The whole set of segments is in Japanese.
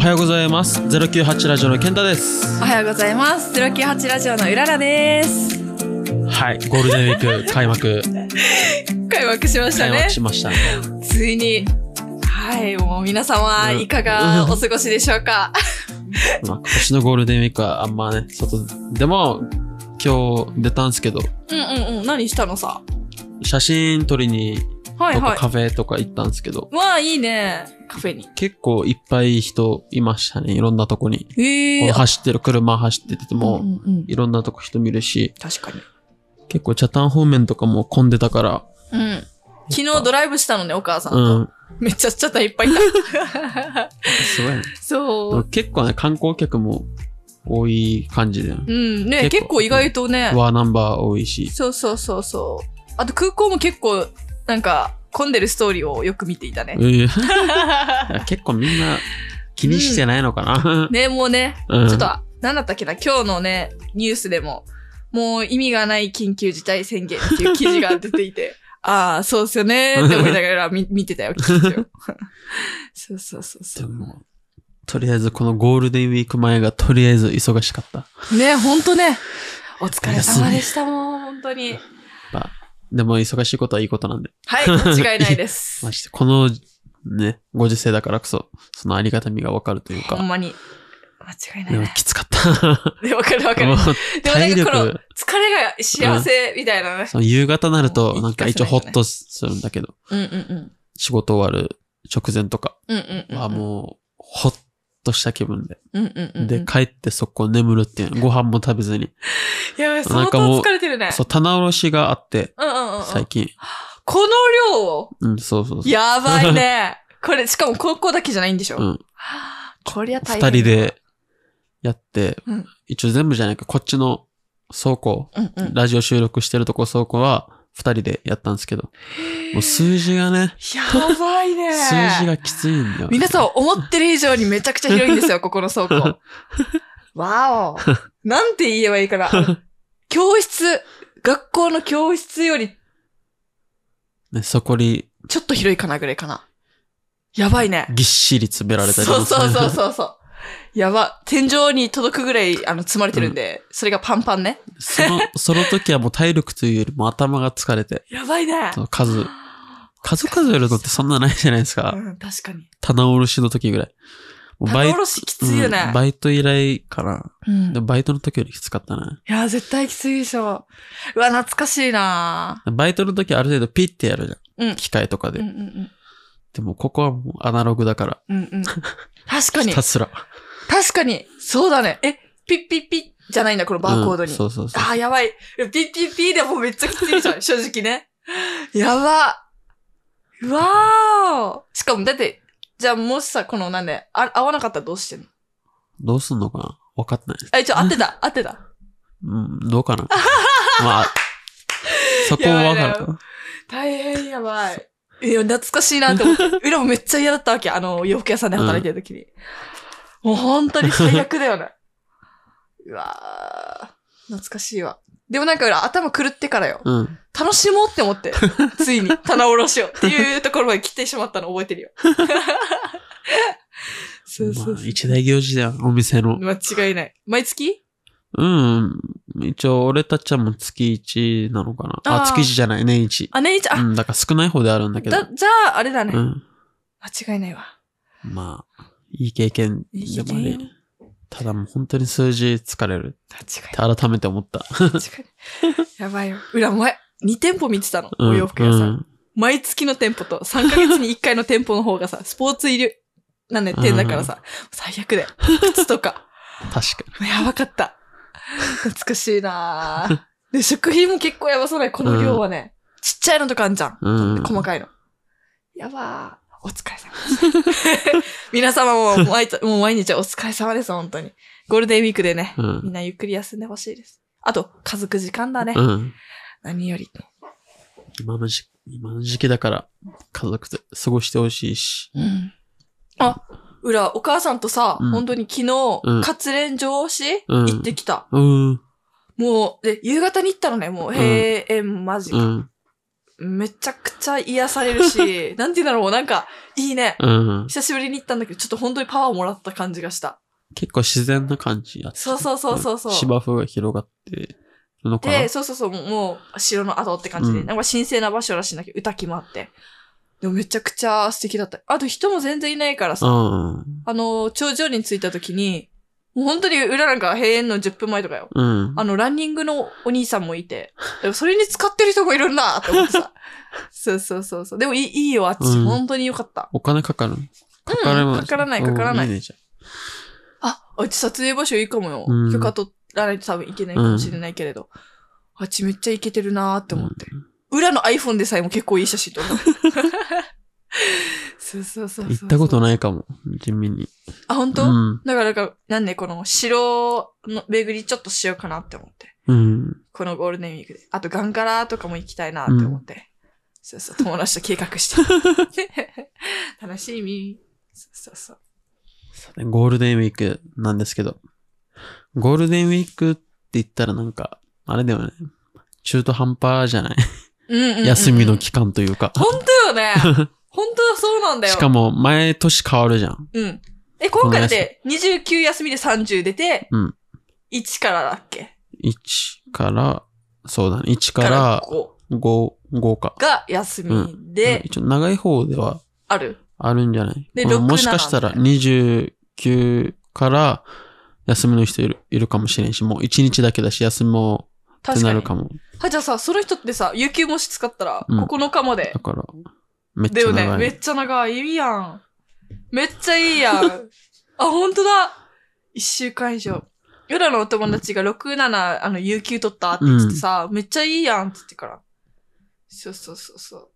おはようございます。098ラジオの健太です。おはようございます。098ラジオのうららです。はい、ゴールデンウィーク 開幕、開幕しましたね開幕。しましたね。ついに。はい、もう皆様、うんいかがお過ごしでしょうか？まあ、今年のゴールデンウィークはあんまね、外でも、今日出たんですけど、うんうんうん。何したのさ？写真撮りに、はいはい。カフェとか行ったんですけど、わあ、いいね。カフェに。結構いっぱい人いましたね。いろんなとこに。へえ。走ってる車走ってても、うんうんうんいろんなとこ人見るし、確かに。結構チャタン方面とかも混んでたから、うん。昨日ドライブしたのね、お母さんうと。ん、めっちゃちゃったいっぱいいた。すごいね。そう。結構ね、観光客も多い感じで、うん。ね、結構結構意外とね。ワーナンバー多いし、そうそうそうそう。あと空港も結構、なんか、混んでるストーリーをよく見ていたね 結構みんな気にしてないのかな。ね、もうね、うんちょっと、なんだったっけな、今日のね、ニュースでも、もう意味がない緊急事態宣言っていう記事が出ていて、ああ、そうっすよねーって思いながら見見てたよ、記事を。そうそうそうそでもとりあえずこのゴールデンウィーク前がとりあえず忙しかった。う。ね、ほんとね、お疲れ様でしたもん、本当に。まあでも忙しいことはいいことなんで。はい、間違いないです ま。して、このね、ご時世だからこそ、そのありがたみがわかるというか。ほんまに。間違いないね。でもきつかった。で、わかるわかる。でもなんかこの、疲体れが幸せみたいなね。その夕方になるもと、うなんか一応ホッとするんだけど、うんうんうん。仕事終わる直前とかうんうんうん。はもう、ほっとした気分で。うんうんうん。で、帰ってそこ眠るっていう。ご飯も食べずに。いや、な相当疲れてるね。そう、棚卸しがあって、うんうんうんうん。最近。この量を？うん、そうそうそう。やばいね。これ、しかも高校だけじゃないんでしょ、うん。こりゃ大二変。人。でやって、うん一応全部じゃないか、こっちの倉庫、うんうん。ラジオ収録してるとこ倉庫は二人でやったんですけど、もう数字がね、やばいね。数字がきついんだよ。皆さん思ってる以上にめちゃくちゃ広いんですよ、ここの倉庫。わお。なんて言えばいいかな。教室、学校の教室よりね、そこにちょっと広いかなぐらいかな。やばいね。ぎっしり詰められたりそうそうそうう。そうそう。やば。天井に届くぐらい、あの、積まれてるんで、それがパンパンね。その、その時はもう体力というよりも頭が疲れて、やばいね。その数、数数えるのってそんなないじゃないですか。うん、確かに。棚卸しの時ぐらい。もうバイ棚卸しきついよねうんバイト以来かな。うんでもバイトの時よりきつかったな。いや、絶対きついでしょ。うわ、懐かしいなバイトの時ある程度ピッてやるじゃん。うん。機械とかで。うんうんでもここはもうアナログだから。うん。うんうん。確かにひた。すら。確かに。そうだね。え、ピッピッピッじゃないんだ、このバーコードに。うんそうそうそう。あー、やばい。ピッピッピッでもめっちゃきついじゃん、正直ね。やば。うわー。しかも、だって、じゃあもしさ、このなんで、あ合わなかったらどうしてんの？どうすんのかな？わかんない。あ、一応合ってた、合ってた。うん、どうかな？まあ、そこはわかる。大変やばい。いや、懐かしいなって思って。裏もめっちゃ嫌だったわけ。あの、洋服屋さんで働いてる時に。もう本当に最悪だよね。うわー懐かしいわ。でもなんか裏頭狂ってからよ。うん。楽しもうって思って。ついに 棚卸しをっていうところまで来てしまったの覚えてるよ。そうそうまあ、一大行事だよ、お店の。間違いない。毎月？うん。一応、俺たちはもう月1なのかな。ああー月1じゃない、年1。あ、年一、あ、うん、だから少ない方であるんだけど。だ、じゃあ、あれだね。うん。間違いないわ。まあ、いい経験でも経験ね。ただもう本当に数字疲れる間違いって改めて思った。ない。間違いない。やばいよ。裏前、2店舗見てたの。うんお洋服屋さん。うん毎月の店舗と3ヶ月に1回の店舗の方がさ、スポーツ入り、なんで、店だからさ、最悪だよ。靴とか。確かやばかった。懐かしいなぁで、食品も結構やばそうだよ、この量はね。ちっちゃいのとかあんじゃん。に。うん。細かいの。やばー。お疲れ様です。皆様も毎日、もう毎日お疲れ様です、本当に。ゴールデンウィークでね、うんみんなゆっくり休んでほしいです。あと、家族時間だね。うん。何より。今の時今の時期だから、家族で過ごしてほしいし。うん。あ、裏、お母さんとさ、うん本当に昨日、うん活練上司、うん行ってきた。うん。もう、で、夕方に行ったのね、もう、閉園間近。うん。めちゃくちゃ癒されるし、なんて言うんだろう、なんか、いいね。うん。久しぶりに行ったんだけど、ちょっと本当にパワーをもらった感じがした。結構自然な感じやった。そうそうそうそうそう芝生が広がってるのかなで、そうそうそう、もうもう城の跡って感じで、うんなんか神聖な場所らしいんだけど、歌木もあって。でもめちゃくちゃ素敵だった。あと人も全然いないからさ、うん。あの、頂上に着いた時に、もう本当に裏なんか閉園の10分前とかよ。うん。あの、ランニングのお兄さんもいて、でもそれに使ってる人もいるんだって思ってさ。そうそうそうそう。でもいいいいよ、あっち。うん本当によかった。お金かかるかかるかからないかからないいねじゃあ、あっち撮影場所いいかもよ。うん許可取らないと多分行けないかもしれないけれど。あっちめっちゃ行けてるなーって思って。裏の iPhone でさえも結構いい写真撮った。そうそうそう。行ったことい。ないかも。地味に。あ、本当、うん。だから、なんか、なんでこの城の巡りちょっとしようかなって思って。うん。このゴールデンウィークで。あと、ガンガラとかも行きたいなって思って。そうそう、友達と計画して。楽しみ。そうそうそう。ゴールデンウィークなんですけど。ゴールデンウィークって言ったらなんか、あれだよね。中途半端じゃない？うんうんうんうん休みの期間というか。本当よね。本当はそうなんだよ。しかも、毎年変わるじゃん。うん。え、今回だって29休みで30出て、うん1からだっけ？1から、そうだね。1から5 5、5か。が休みで、一応長い方ではある。あるんじゃない？でこの6もしかしたら29から休みの人いるいるかもしれんし、もう1日だけだし休みもって。なるかも。はい、じゃあさ、その人ってさ、有給もし使ったら、うん9日までだ。から、めっ。ちゃ長い。めっちゃ長い。いいやん。めっちゃいいやん。あ、本当だ。1週間以上。夜のお友達が6、7、あの、有給取ったって言ってさ、めっちゃいいやんって言ってから。そうそうそうそ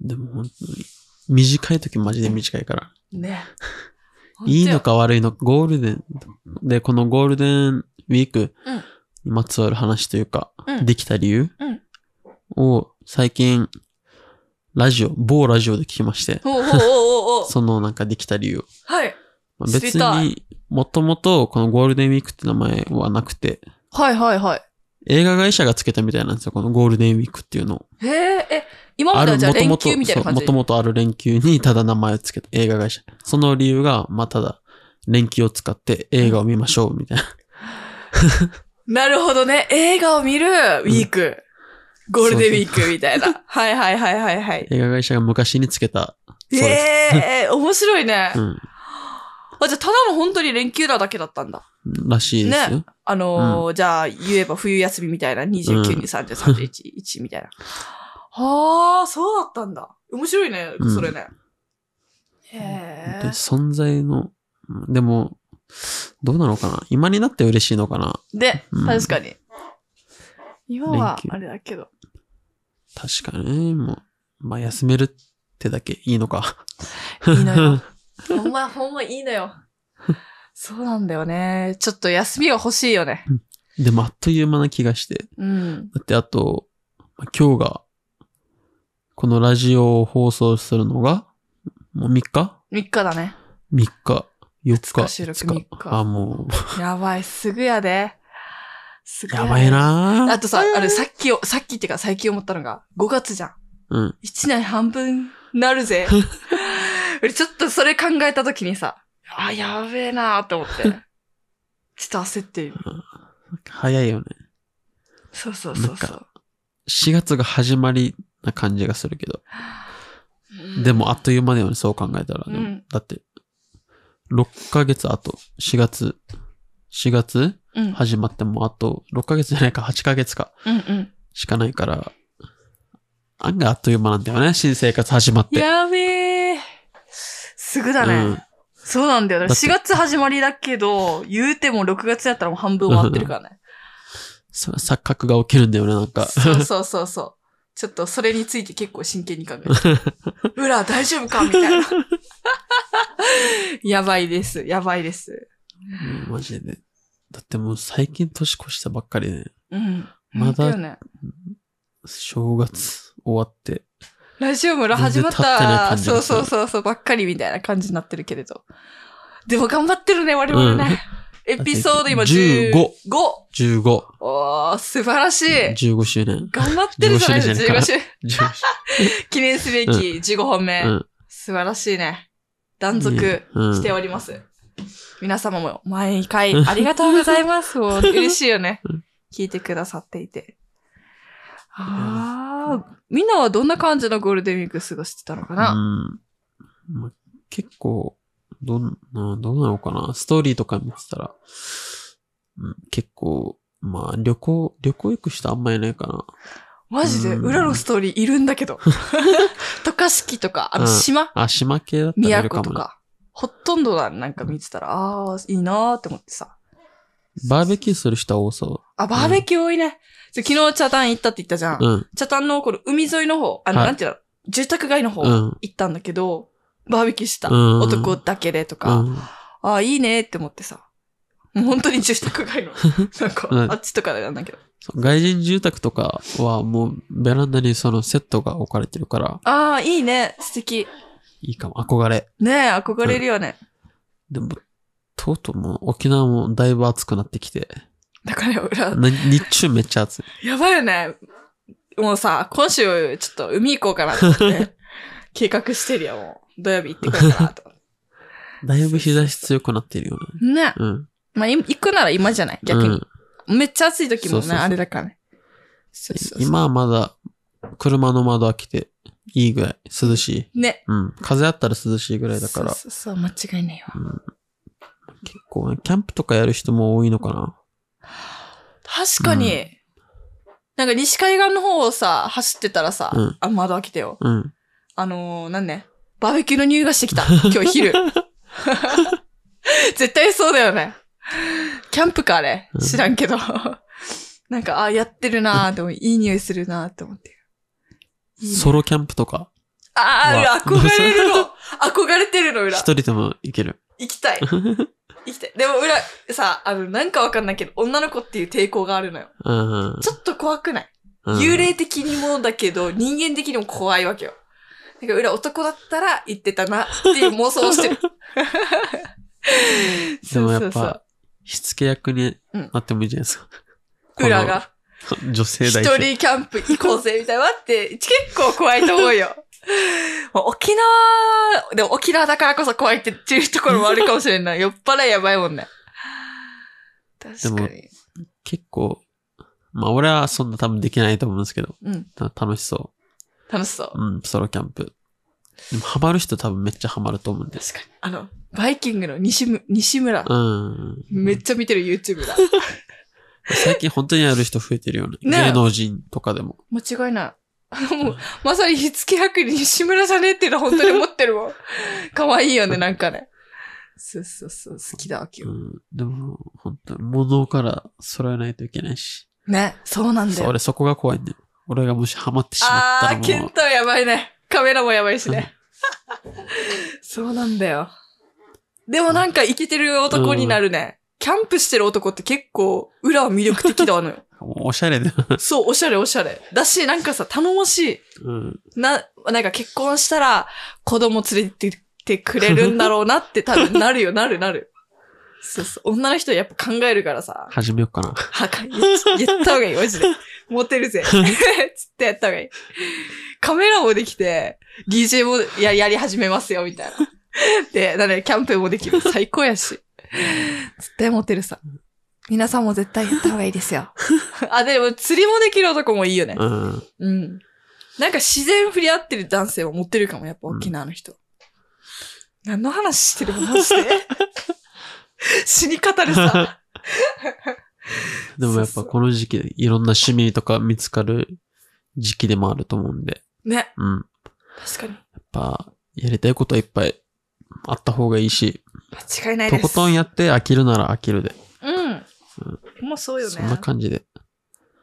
でも本当に、短い時マジで短いから。う。ね。いいのか。か悪いのか、ゴールデン。で、このゴールデンウィークにまつわる話というか、うんできた理由うんを最近、ラジオ、某ラジオで聞きまして、おうおうおうお そのなんかできた理由。はい。まあ別に、もともとこのゴールデンウィークって名前はなくて、はいはいはい。映画会社がつけたみたいなんですよ、このゴールデンウィークっていうのを。へえ、え、今まではじゃあ連休みたいな感じ？もともとある連休にただ名前をつけた映画会社。その理由が、まあただ、連休を使って映画を見ましょう、みたいな。なるほどね。映画を見るウィーク。ゴールデンウィークみたいな。はいはいはいはいはい。映画会社が昔につけた。え。えー、面白いね。うん。あ、じゃあただの本当に連休なだけだったんだ。らしいですよ。ねあのーじゃあ言えば冬休みみたいな。29うんに30、31、1みたいな。はあ、そうだったんだ。面白いね、うんそれね。へでえ。存在の、うんでも、どうなのかな今になって嬉しいのかなで、うん確かに。今はあれだけど。確かにね、もう、まあ休めるってだけいいのか。いいのよ。ほんま、ほんまいいのよ。そうなんだよね。ちょっと休みは欲しいよね。でもあっという間な気がして。うん。だってあと、まあ今日が、このラジオを放送するのが、もう3日？3日だね。?3 日。4二日日。収録五三日あ、もやばい、すぐやで。すう、ぐやばいなあとさ、あれ、さっきを、さっきってか最近思ったのが、5月じゃん。うん。1年半分なるぜ。俺ちょっとそれ考えたときにさ、あ、やべえなーと思って。ちょっと焦ってる。早いよね。そうそうそうそなんう。4月が始まりな感じがするけど。うんでもあっという間だよね、そう考えたら。うんだって、6ヶ月あと、4月、4月うん、始まってもあと、6ヶ月じゃないか、8ヶ月か、うんうん。しかないから、案外あっという間なんだよね、新生活始まって。やべえ。すぐだね。うんそうなんだよね。だって4月始まりだけど、言うても6月やったらもう半分終わってるからね。そ錯覚が起きるんだよね、なんか。そうそうそうそう。ちょっとそれについて結構真剣に考えてる。裏大丈夫か？みたいな。やばいです。やばいです。うんマジで。だってもう最近年越したばっかりで、うん。まだね。正月終わって、ラジオ村始まった。そうそうそうそう、ばっかりみたいな感じになってるけれど。でも頑張ってるね、我々ね。エピソード今15 15。15。おー、素晴らしい。15周年。頑張ってるじゃないですか。15 15周周15記念すべき15本目。うん。素晴らしいね。断続うんしております。皆様も毎回ありがとうございます。もう嬉しいよねうん。聞いてくださっていて。ああ、みんなはどんな感じのゴールデンウィーク過ごしてたのかな、うんま結構、どんな、どうなのかな？ストーリーとか見てたら、うん、結構、まあ、旅行、旅行行く人あんまいないかな。マジで？うん裏のストーリーいるんだけど。渡嘉敷とか、あのうん島、あ、島系だったらい宮るかもね。古とか。ほとんどはなんか見てたら、ああ、いいなーって思ってさ。バーベキューする人は多そあ、バーベキュー多いね。で昨日茶炭行ったって言ったじゃん。う。うん。茶炭のこの海沿いの方、あの、はいなんていうの、住宅街の方うん。行ったんだけど、バーベキューした。うん男だけでとうか、ん。ああ、いいねって思ってさ。もう本当に住宅街の、なんか、うんあっちとかでなんだけど。そう外人住宅とかはもうベランダにそのセットが置かれてるから、ああ、いいね。素敵。いいかも。憧れ。ねえ、憧れるよね。でも、とうとうもう沖縄もだいぶ暑くなってきて、だからよ、裏、な日中めっちゃ暑い。やばいよね。もうさ、今週ちょっと海行こうかなと思って、計画してるよ、もう。土曜日行ってこようかなと。だいぶ日差し強くなってるよね。ね。うん。まあ、い行くなら今じゃない？逆に。うんめっちゃ暑い時もね、そうそうそうあれだからね。そうそうそう今はまだ車の窓開けていいぐらい涼しい。ね。うん。風あったら涼しいぐらいだから、そうそう間違いないわ。うん、結構ね、キャンプとかやる人も多いのかな。確かに、うなんか西海岸の方をさ、走ってたらさ、うんあ、窓開けてよ。うん。あのー、なんね、バーベキューの匂いがしてきた。今日昼。絶対そうだよね。キャンプかあれうん知らんけど。なんか、あ、やってるなーでもいい匂いするなーって思って。ソロキャンプとか、あわあ、憧れるの。憧れてるの、裏一。人でも行ける。行きたい。行きたい。でも裏、さ、あの、なんかわかんないけど、女の子っていう抵抗があるのよ。うん。ちょっと怖くない？うん幽霊的にもだけど、人間的にも怖いわけよ。だから裏男だったら言ってたなっていう妄想をしてる。でもやっぱ、しつけ役になってもいいじゃないですか。裏が。女性一代表。人キャンプ行こうぜ、みたいな。待って、結構怖いと思うよ。も う沖縄、でも沖縄だからこそ怖いって言うところもあるかもしれない。酔っ払いやばいもんね。確かに。結構、まあ俺はそんな多分できないと思うんですけど、うん。た楽しそ楽しそう。う。うん、ソロキャンプ。でもハマる人多分めっちゃハマると思うんです。確かに。あの、バイキングの西む西村。うん。めっちゃ見てる YouTube だ。最近本当にやる人増えてるよね。ね芸能人とかでも。間違いない。もう、まさに火付け役に西村じゃねっていうのは本当に思ってるもん。可愛いよね、なんかね。そうそうそう、好きだわ、う今日。ん。でも、本当に物から揃えないといけないし。ね、そうなんだよ。俺そこが怖いんだよ。俺がもしハマってしまったらもう。ケンタはやばいね。カメラもやばいしね。そうなんだよ。でもなんかイケてる男になるね。キャンプしてる男って結構、裏は魅力的だわのよ。おしゃれで。そう、おしゃれおしゃれ。だし、なんかさ、頼もしい。うん。な、なんか結婚したら子供連れてってくれるんだろうなって多分なるよ、なるなる。そうそう。女の人はやっぱ考えるからさ。始めようかな。はか、言っ言った方がいい、マジで。モテるぜ。つってやった方がいい。カメラもできて、DJ もややり始めますよ、みたいな。で、なので、キャンペーンもできる。最高やし。絶対モテるさ。皆さんも絶対やった方がいいですよ。あ、でも釣りもできる男もいいよね。うん。うん。なんか自然触れ合ってる男性は持ってるかも、やっぱ沖縄の人。何の話してるのマジで 死に語るさ。でもやっぱこの時期でいろんな趣味とか見つかる時期でもあると思うんで。ね。うん。や確かに。っぱ、やりたいことはいっぱいあった方がいいし、間違いないです。とことんやって飽きるなら飽きるで。うん。もうそうよね。そんな感じで。だ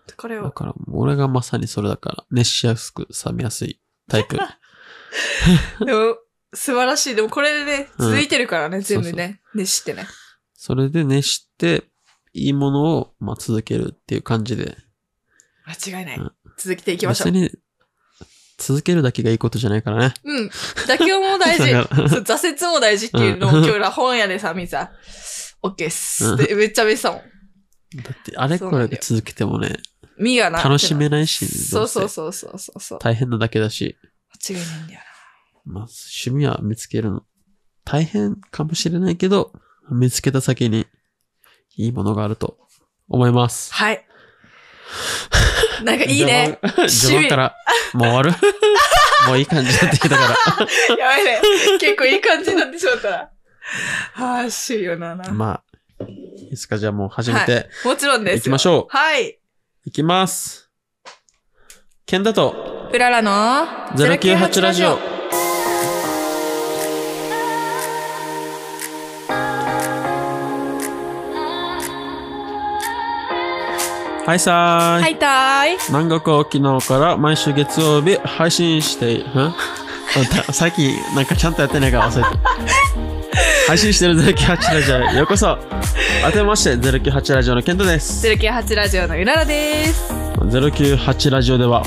だからよ。から、俺がまさにそれだから、熱しやすく冷めやすいタイプ。でも、素晴らしい。でもこれでね、うん続いてるからね、全部ね。熱してね。それで熱して、いいものを、まあ、続けるっていう感じで。間違いない。うん続けていきましょう。続けるだけがいいことじゃないからね。うん。妥協も大事。そう挫折も大事っていうのを今日ら本屋でさ、見さ、オッケーっす。うんでめっちゃめしたもん。だって、あれこれ続けてもね、身がな。楽しめないし、そうそうどそうそうそうそう。せ大変なだけだし、間違いないんだよまあ、趣味は見つけるの大変かもしれないけど、見つけた先にいいものがあると思いますな。。はい。なんかいいね。序盤から、もう終わる？もういい感じになってきたから。やばいね。結構いい感じになってしまったな。はあ、趣味よな。なまあ、いいですかじゃあもう始めてもちろんですよ。行きましょうはい。いきます。ケンだとうららの098ラジオ。はいさーい。はいたーい。南国沖縄から毎週月曜日配信して、ん あた最近なんかちゃんとやってないから忘れて。配信してる098ラジオへようこそ。あてまして098ラジオのケントです。098ラジオのうららです。098ラジオでは、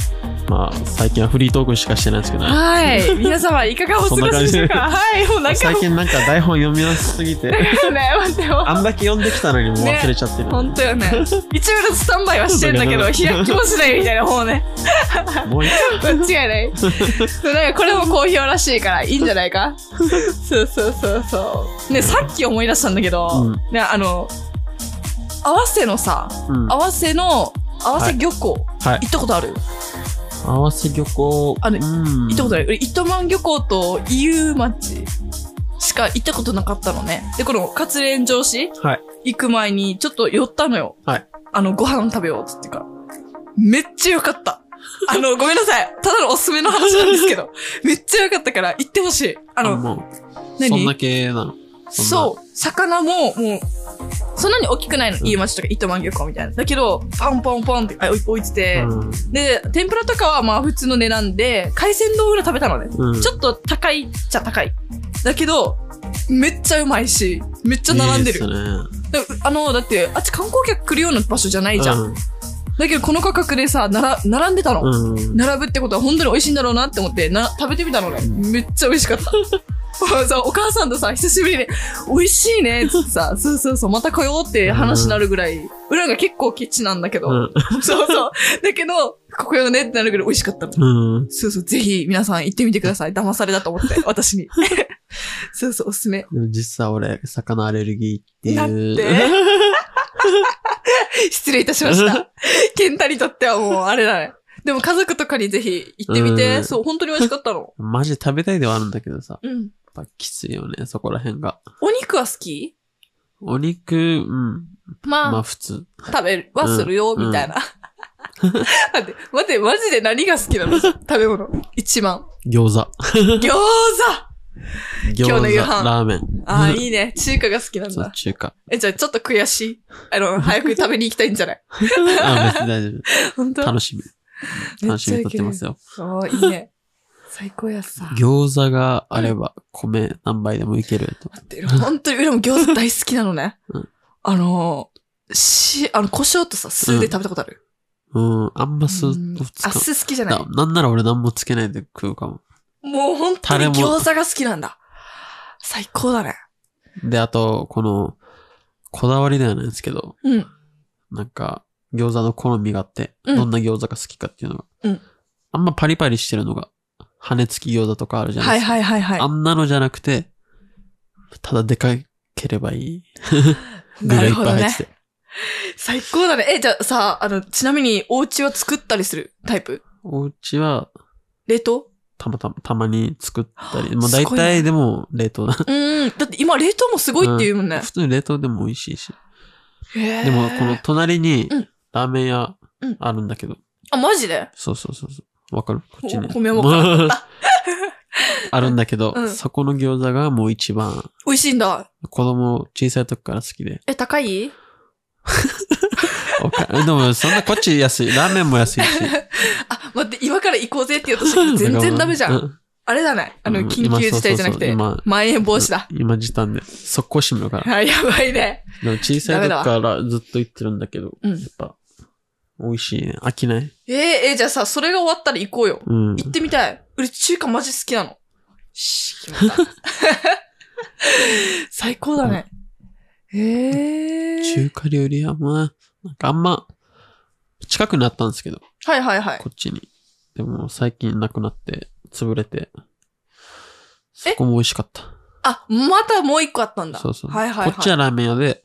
まあ最近はフリートークしかしてないんですけどね。はい。皆様、いかがお過ごしでしょうか？はい。もうなんか最近なんか台本読みやすすぎて、ね、待ってよ。あんだけ読んできたのにもう忘れちゃってる。ほんとよね。一応スタンバイはしてんだけど、そうだね開きもしないみたいな方ね。もういい間違いない。そうなんかこれも好評らしいからいいんじゃないか？そうそうそうそう。ね、さっき思い出したんだけど、うんね、あの、合わせのさ、うん。合わせの、合わせ漁港、はい。行ったことある？合わせ漁港。あのうん。行ったことある糸満漁港と伊予町しか行ったことなかったのね。で、この活連城市はい。行く前にちょっと寄ったのよ。はい。あの、ご飯食べようっつってから。めっちゃ良かった。あの、ごめんなさい。ただのおすすめの話なんですけど、めっちゃ良かったから行ってほしい。あの、もう、何？そんだけなの。そう、魚も、もう、そんなに大きくないの？うん飯町とか糸満漁港みたいな。だけど、パンポンポンってあ置いてて、うん。で、天ぷらとかはまあ普通の値段で、海鮮丼ぐらい食べたのね。うん。ちょっと高いっちゃ高い。だけど、めっちゃうまいし、めっちゃ並んでる。いいね。だあの、だって、あっち観光客来るような場所じゃないじゃん。うん。だけど、この価格でさ、なら、並んでたの。うん。並ぶってことは本当に美味しいんだろうなって思って、な、食べてみたのね。うんめっちゃ美味しかった。そうお母さんとさ、久しぶりに、美味しいねっつってさ、そうそうそう、また来ようって話になるぐらい、裏が結構ケチなんだけど、うん。そうそう。だけど、ここよねってなるぐらい美味しかったの。うん。そうそう、ぜひ皆さん行ってみてください。騙されだと思って、私に。そうそう、おすすめ。実は俺、魚アレルギーっていう。だって？失礼いたしました。ケンタにとってはもう、あれだね。でも家族とかにぜひ行ってみて、うんそう、本当に美味しかったの。マジ食べたいではあるんだけどさ。うん。やっぱきついよね、そこら辺が。お肉は好き？お肉、うん。まあ、まあ普通。食べるはするよ、うんみたいな。待って、待って、マジで何が好きなの？食べ物。一番。餃子。餃子餃子、今日の夕飯ラーメン。ああ、いいね。中華が好きなんだ。中華。え、じゃあちょっと悔しい。あの、早く食べに行きたいんじゃない？あ、別に大丈 本当？夫。楽しみ。楽しみにとってますよ。ああ、いいね。最高やさ。餃子があれば、米何杯でもいけると。待って、本当に、俺も餃子大好きなのね。うんあの、し、あの、胡椒とさ、酢で食べたことある？うん、あんまスうんあ、ープつか酢好きじゃない？な。なんなら俺何もつけないで食うかも。もう本当に餃子が好きなんだ。最高だね。で、あと、この、こだわりではないんですけど、うん。なんか、餃子の好みがあって、うんどんな餃子が好きかっていうのが。うんあんまパリパリしてるのが、羽根付き餃子とかあるじゃなはいいですか。はいはいはいあ。んなのじゃなくて、ただでかければいい。具ながいっるほどねぱい入って。て。最高だね。え、じゃあさ、あの、ちなみにお家は作ったりする？タイプ？お家は、冷凍？たまたま、たまに作ったり、まあすごいな大体でも冷凍だ。うん。だって今冷凍もすごいって言うもんね。普通に冷凍でも美味しいし。へーでも、この、隣にうん、ラーメン屋うんあるんだけど、あ、マジで？そうそうそうそう。わかる？こっちに。お米も あるんだけど、うんそこの餃子がもう一番、美味しいんだ。子供小さい時から好きで。え、高い？でも、そんなこっち安い。ラーメンも安いし。あ、待って、今から行こうぜって言おうと全然ダメじゃ。うんん。あれだね。あの、うん緊急事態じゃなくて、うそうそうまん延防止だ。今時短で。速攻閉めるから。あ、やばいね。でも小さい時からずっと言ってるんだけど、うんやっぱ、美味しいね。飽きないえー、えーじゃあさ、それが終わったら行こうよ。うん。行ってみたい。俺、中華マジ好きなの。し、決まった。最高だね。へえ。中華料理屋も、なんかあんま、近くなったんですけど、はいはいはい。こっちに。でも最近なくなって、潰れて、そこも美味しかった。あ、またもう一個あったんだ。そうそう。はいはいはい。こっちはラーメン屋で、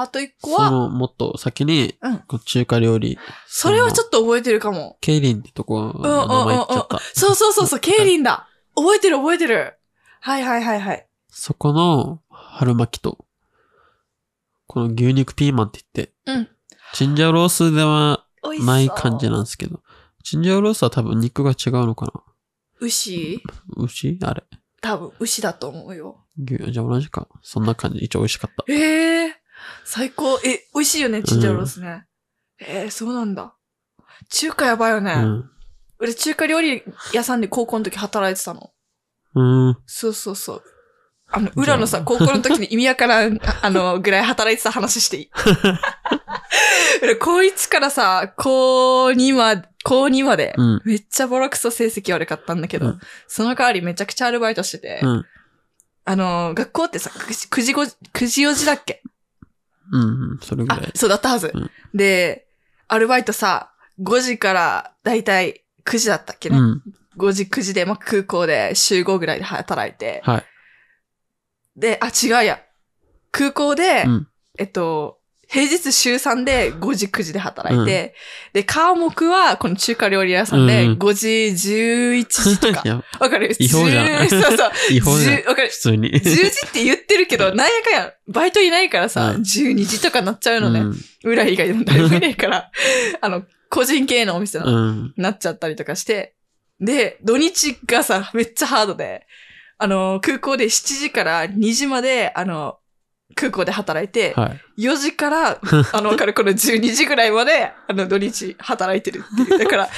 あと一個は、そのもっと先に、うんこう中華料理。それはちょっと覚えてるかも。ケイリンってとこ、うんうんうん名前言っちゃった。そうそうそうそう、ケイリンだ。覚えてる覚えてる。はいはいはいはい。そこの春巻きと、この牛肉ピーマンって言って、うん。チンジャオロースでは美味しそう。ない感じなんですけど、チンジャオロースは多分肉が違うのかな牛？牛？あれ。多分、牛だと思うよ。牛、じゃあ同じか。そんな感じ。一応美味しかった。ええ最高。え、美味しいよね、チンジャオロースね。えー、そうなんだ。中華やばいよね。うん。俺、中華料理屋さんで高校の時働いてたの。うん。そうそうそう。あの、裏のさ、高校の時に意味わからん、あの、ぐらい働いてた話していい 俺、高1からさ、高2ま、高2まで、うん。めっちゃボロクソ成績悪かったんだけど、うんその代わりめちゃくちゃアルバイトしてて、うん。あの、学校ってさ、9時、9時5時、9時4時だっけ？うん。それぐらい、。あそうだったはず。うんで、アルバイトさ、5時からだいたい9時だったっけね。うん。5時、9時で、まあ、空港で週5ぐらいで働いて。はい。で、あ、違うや。空港で、うん。えっと、平日週3で5時、9時で働いて、で、科目はこの中華料理屋さんでうん5時、11時とか。わかる？違法じゃん10そうそう。違法じゃん。10わかる？普通に。10時って言ってるけど、なんやかんや、バイトいないからさ、うん12時とかなっちゃうのね。うん。裏以外でも誰もいないから、あの、個人系のお店なのうん。なっちゃったりとかして、で、土日がさ、めっちゃハードで、あの、空港で7時から2時まで、あの、空港で働いて、はい。4時から、あの、わかる、この12時ぐらいまで、あの、土日働いてるっていう。だから、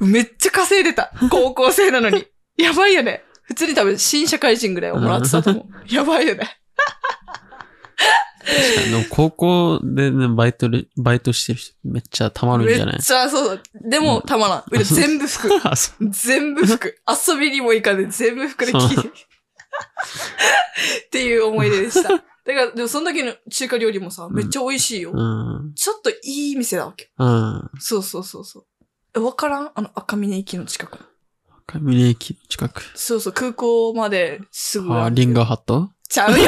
めっちゃ稼いでた。高校生なのに。やばいよね。普通に多分、新社会人ぐらいをもらってたと思う。やばいよね。でも高校でね、バイトで、バイトしてる人めっちゃたまるんめじゃない？っちゃ、そうだ。でも、たまらん。俺全部服。全部服。遊びにも行かで全部服で着て。っていう思い出でした。だから、でもその時の中華料理もさ、めっちゃ美味しいよ。うん。ちょっといい店だわけ。うん。そうそうそうそう。え、わからん？あの、赤峰駅の近く。上駅の近く。そうそう、空港まですぐ。あ、リンガーハット？ちゃうよ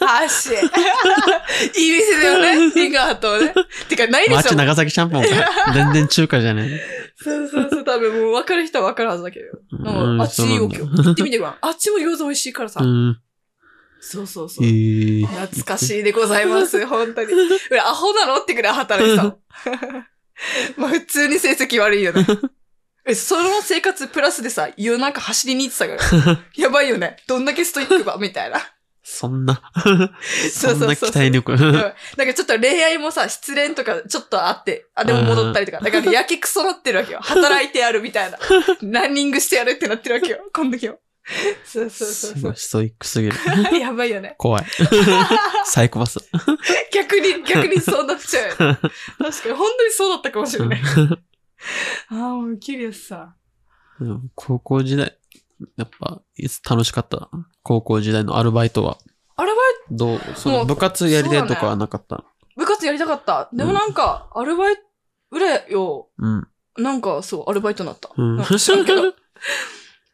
はし。いい店だよね。リンガーハットはね。てか、ないでしょ。マッチ長崎ちゃんぽんか。全然中華じゃねそうそうそう、多分もう分かる人は分かるはずだけど。うんうん、あっちいいよ、今日。行ってみてごらん。あっちも餃子美味しいからさ。うん。そうそうそう。えー。懐かしいでございます。本当に。俺、アホなのってくらい働いてたの。まあ、普通に成績悪いよね。え、その生活プラスでさ、夜中走りに行ってたから。やばいよね。どんだけストイックば、みたいな。そんな、そそんな期待力。うんなんかちょっと恋愛もさ、失恋とかちょっとあって、あ、でも戻ったりとか。だからやけくそなってるわけよ。働いてやるみたいな。ランニングしてやるってなってるわけよ。この時も。そうそうそうそすごいストイックすぎる。う。やばいよね。怖い。サイコパス。逆に、逆にそうなっちゃう。確かに、本当にそうだったかもしれない。ああ、もうキュリアスさ。うん高校時代、やっぱ、いつ楽しかった？高校時代のアルバイトは。あれはどう？その部活やりたいとかはなかった？部活やりたかった。でもなんか、アルバイト、ぐらいよ、うん。なんかそう、アルバイトになった。うんなん。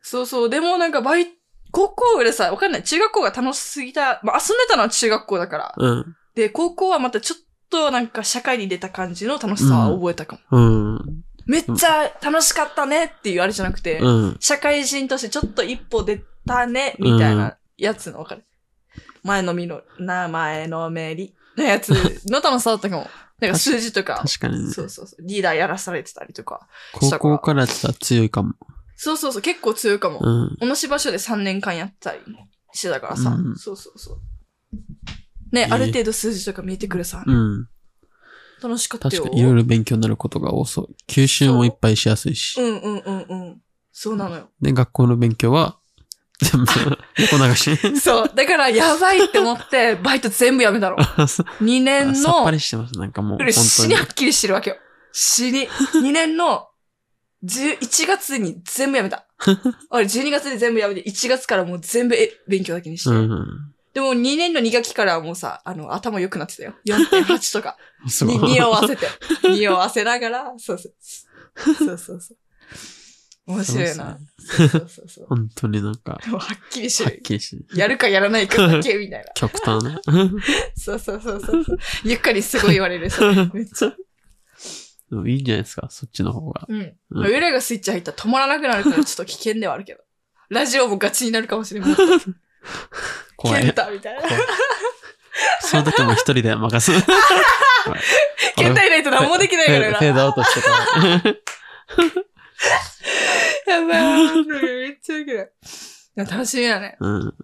そうそう、でもなんかバイ、高校俺さ、わかんない。中学校が楽しすぎた。まあ遊んでたのは中学校だから。うん。で、高校はまたちょっとなんか社会に出た感じの楽しさは覚えたかも。うん。めっちゃ楽しかったねっていうあれじゃなくて、うん。社会人としてちょっと一歩出たね、みたいなやつのわかる？前のみの、名前のめりのやつの楽しさだったかも。なんか数字とか、確かにね。そうそうそう、リーダーやらされてたりとか。高校からやったら強いかも。そうそうそう、結構強いかも。うん。同じ場所で3年間やったりもしてたからさ。うんそうそうそう。ね、えーある程度数字とか見えてくるさ。うん。楽しかったよ。確かにいろいろ勉強になることが多そう。吸収もいっぱいしやすいしう。んうんうんうん。そうなのよ。で、学校の勉強は、全部、横流し。そう。だから、やばいって思って、バイト全部やめたの。さ2年さっぱの、りしてます。なんかもう、俺本当に死には。っきりしてるわけよ。死に。2年の、11月に全部やめた。俺12月で全部やめて、1月からもう全部え勉強だけにして。うん。でも2年の2学期からはもうさ、あの、頭良くなってたよ。4.8とか。に匂わせて。匂わせながら、そうそう。そうそうそう。面白いな。そうそうそうそう。本当になんか、はっきりしはっる。きりし、やるかやらないかだけみたいな。極端ね。そうそうそうそう。ゆっかりすごい言われる。めっちゃ。でもいいんじゃないですか、そっちの方が。うん。うんまあ裏がスイッチ入ったら止まらなくなるからちょっと危険ではあるけど。ラジオもガチになるかもしれない。怖い。ケンタみたいな。その時も一人で任す。ケンタいないと何もできないからな。フェードアウトしてから。やばい。めっちゃウケる。いや楽しみだね。うん。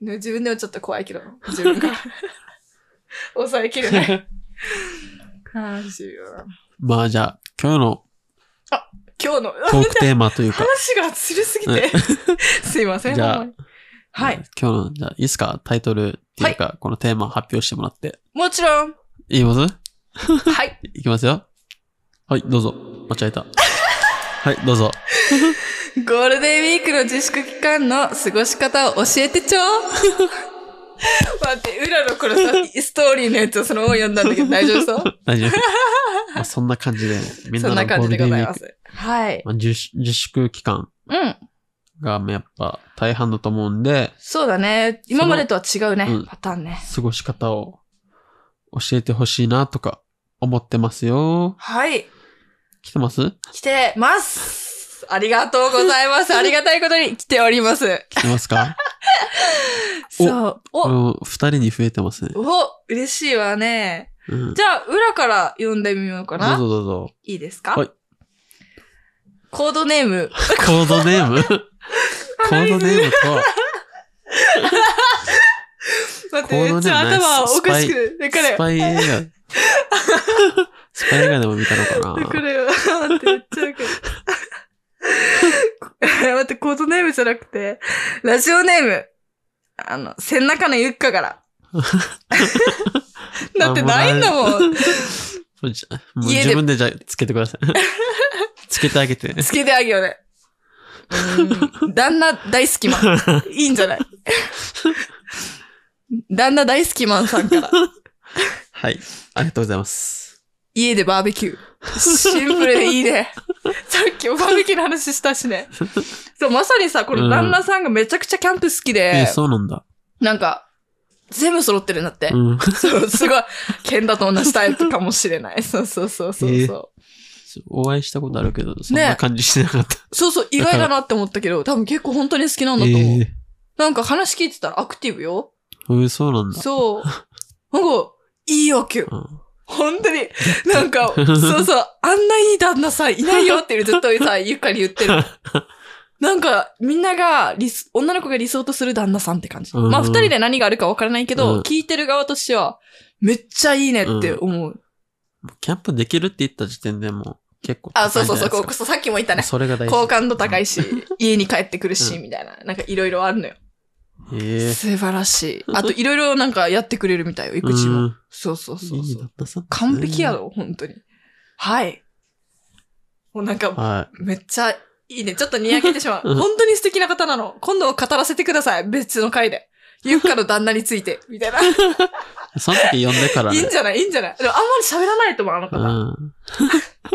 ね自分でもちょっと怖いけど、自分が。抑えきれない。悲しいよな。まあじゃあ、今日の今日の、トークテーマというか、話がずるすぎて。すいません、じゃあ。はい。今日の、じゃあ、いいですか？タイトルっていうか、このテーマ発表してもらって。もちろん。いきますはい。いきますよ。はい、どうぞ。間違えた。はい、どうぞ。ゴールデンウィークの自粛期間の過ごし方を教えてちょ待って、裏のこのさ、ストーリーのやつをそのまま読んだんだけど大丈夫そう？大丈夫。まあ、そんな感じで、みんそなんのゴールデンウィーク、ございます。はい。まあ、自粛自粛期間うん。がやっぱ大半だと思うんで、そうだね。今までとは違うね、うんパターンね。過ごし方を教えてほしいなとか思ってますよ。はい。来てます？来てます。ありがとうございます。ありがたいことに来ております。来てますか？そう。お、うん二人に増えてますね。お、嬉しいわね。うん。じゃあ、裏から読んでみようかどうな。ぞどうぞ。いいですか？はい。コードネーム。コードネーム？コードネームとは、待って、めっちコードネームゃ頭おかしく。だからスパイ映画。スパイ映画でも見たのかな？らよ、待って、めっちゃわかる。待って、コードネームじゃなくて、ラジオネーム。あの、千中のゆっかから。だってないんだもん。もう家で自分でじゃあつけてください。つけてあげて。つけてあげようね。うん旦那大好きマン。いいんじゃない？旦那大好きマンさんから。はい。ありがとうございます。家でバーベキュー。シンプルでいいね。さっきもバーベキューの話したしね。そう、まさにさ、この旦那さんがめちゃくちゃキャンプ好きで、え、そうなんだ。なんか、全部揃ってるんだって。うん。そう、すごい、ケンダと同じタイプかもしれない。そうそうそうそうそう、えお会いしたことあるけど、そんな感じしてなかった。そうそう、意外だなって思ったけど、多分結構本当に好きなんだと思う。えなんか話聞いてたらアクティブよ。えーそうなんだ。そう。なんか、いいわけよ。うん本当に。なんか、そうそう、あんないい旦那さんいないよっていうずっとさ、ゆっかり言ってる。なんか、みんなが女の子が理想とする旦那さんって感じ。うんまあ、二人で何があるかわからないけど、うん聞いてる側としては、めっちゃいいねって思う。キャンプできるって言った時点でもう結構あ、そうそうそう、こうさっきも言ったかね。それが大事。好感度高いし、家に帰ってくるし、うんみたいな。なんかいろいろあるのよ。ええ素晴らしい。あといろいろなんかやってくれるみたいよ、育児も。うんそうそうそういいそう。旦那さん。完璧や。ろ、本当に。はい。もうなんか、はめっちゃいいね。ちょっとにやけてしまう。うん本当に素敵な方なの。今度語らせてください。別の回で。ゆっかの旦那について。みたいな。いい。その時呼んでからね。いんじゃない？いいんじゃない？でもあんまり喋らないと思う、あのう方。ん。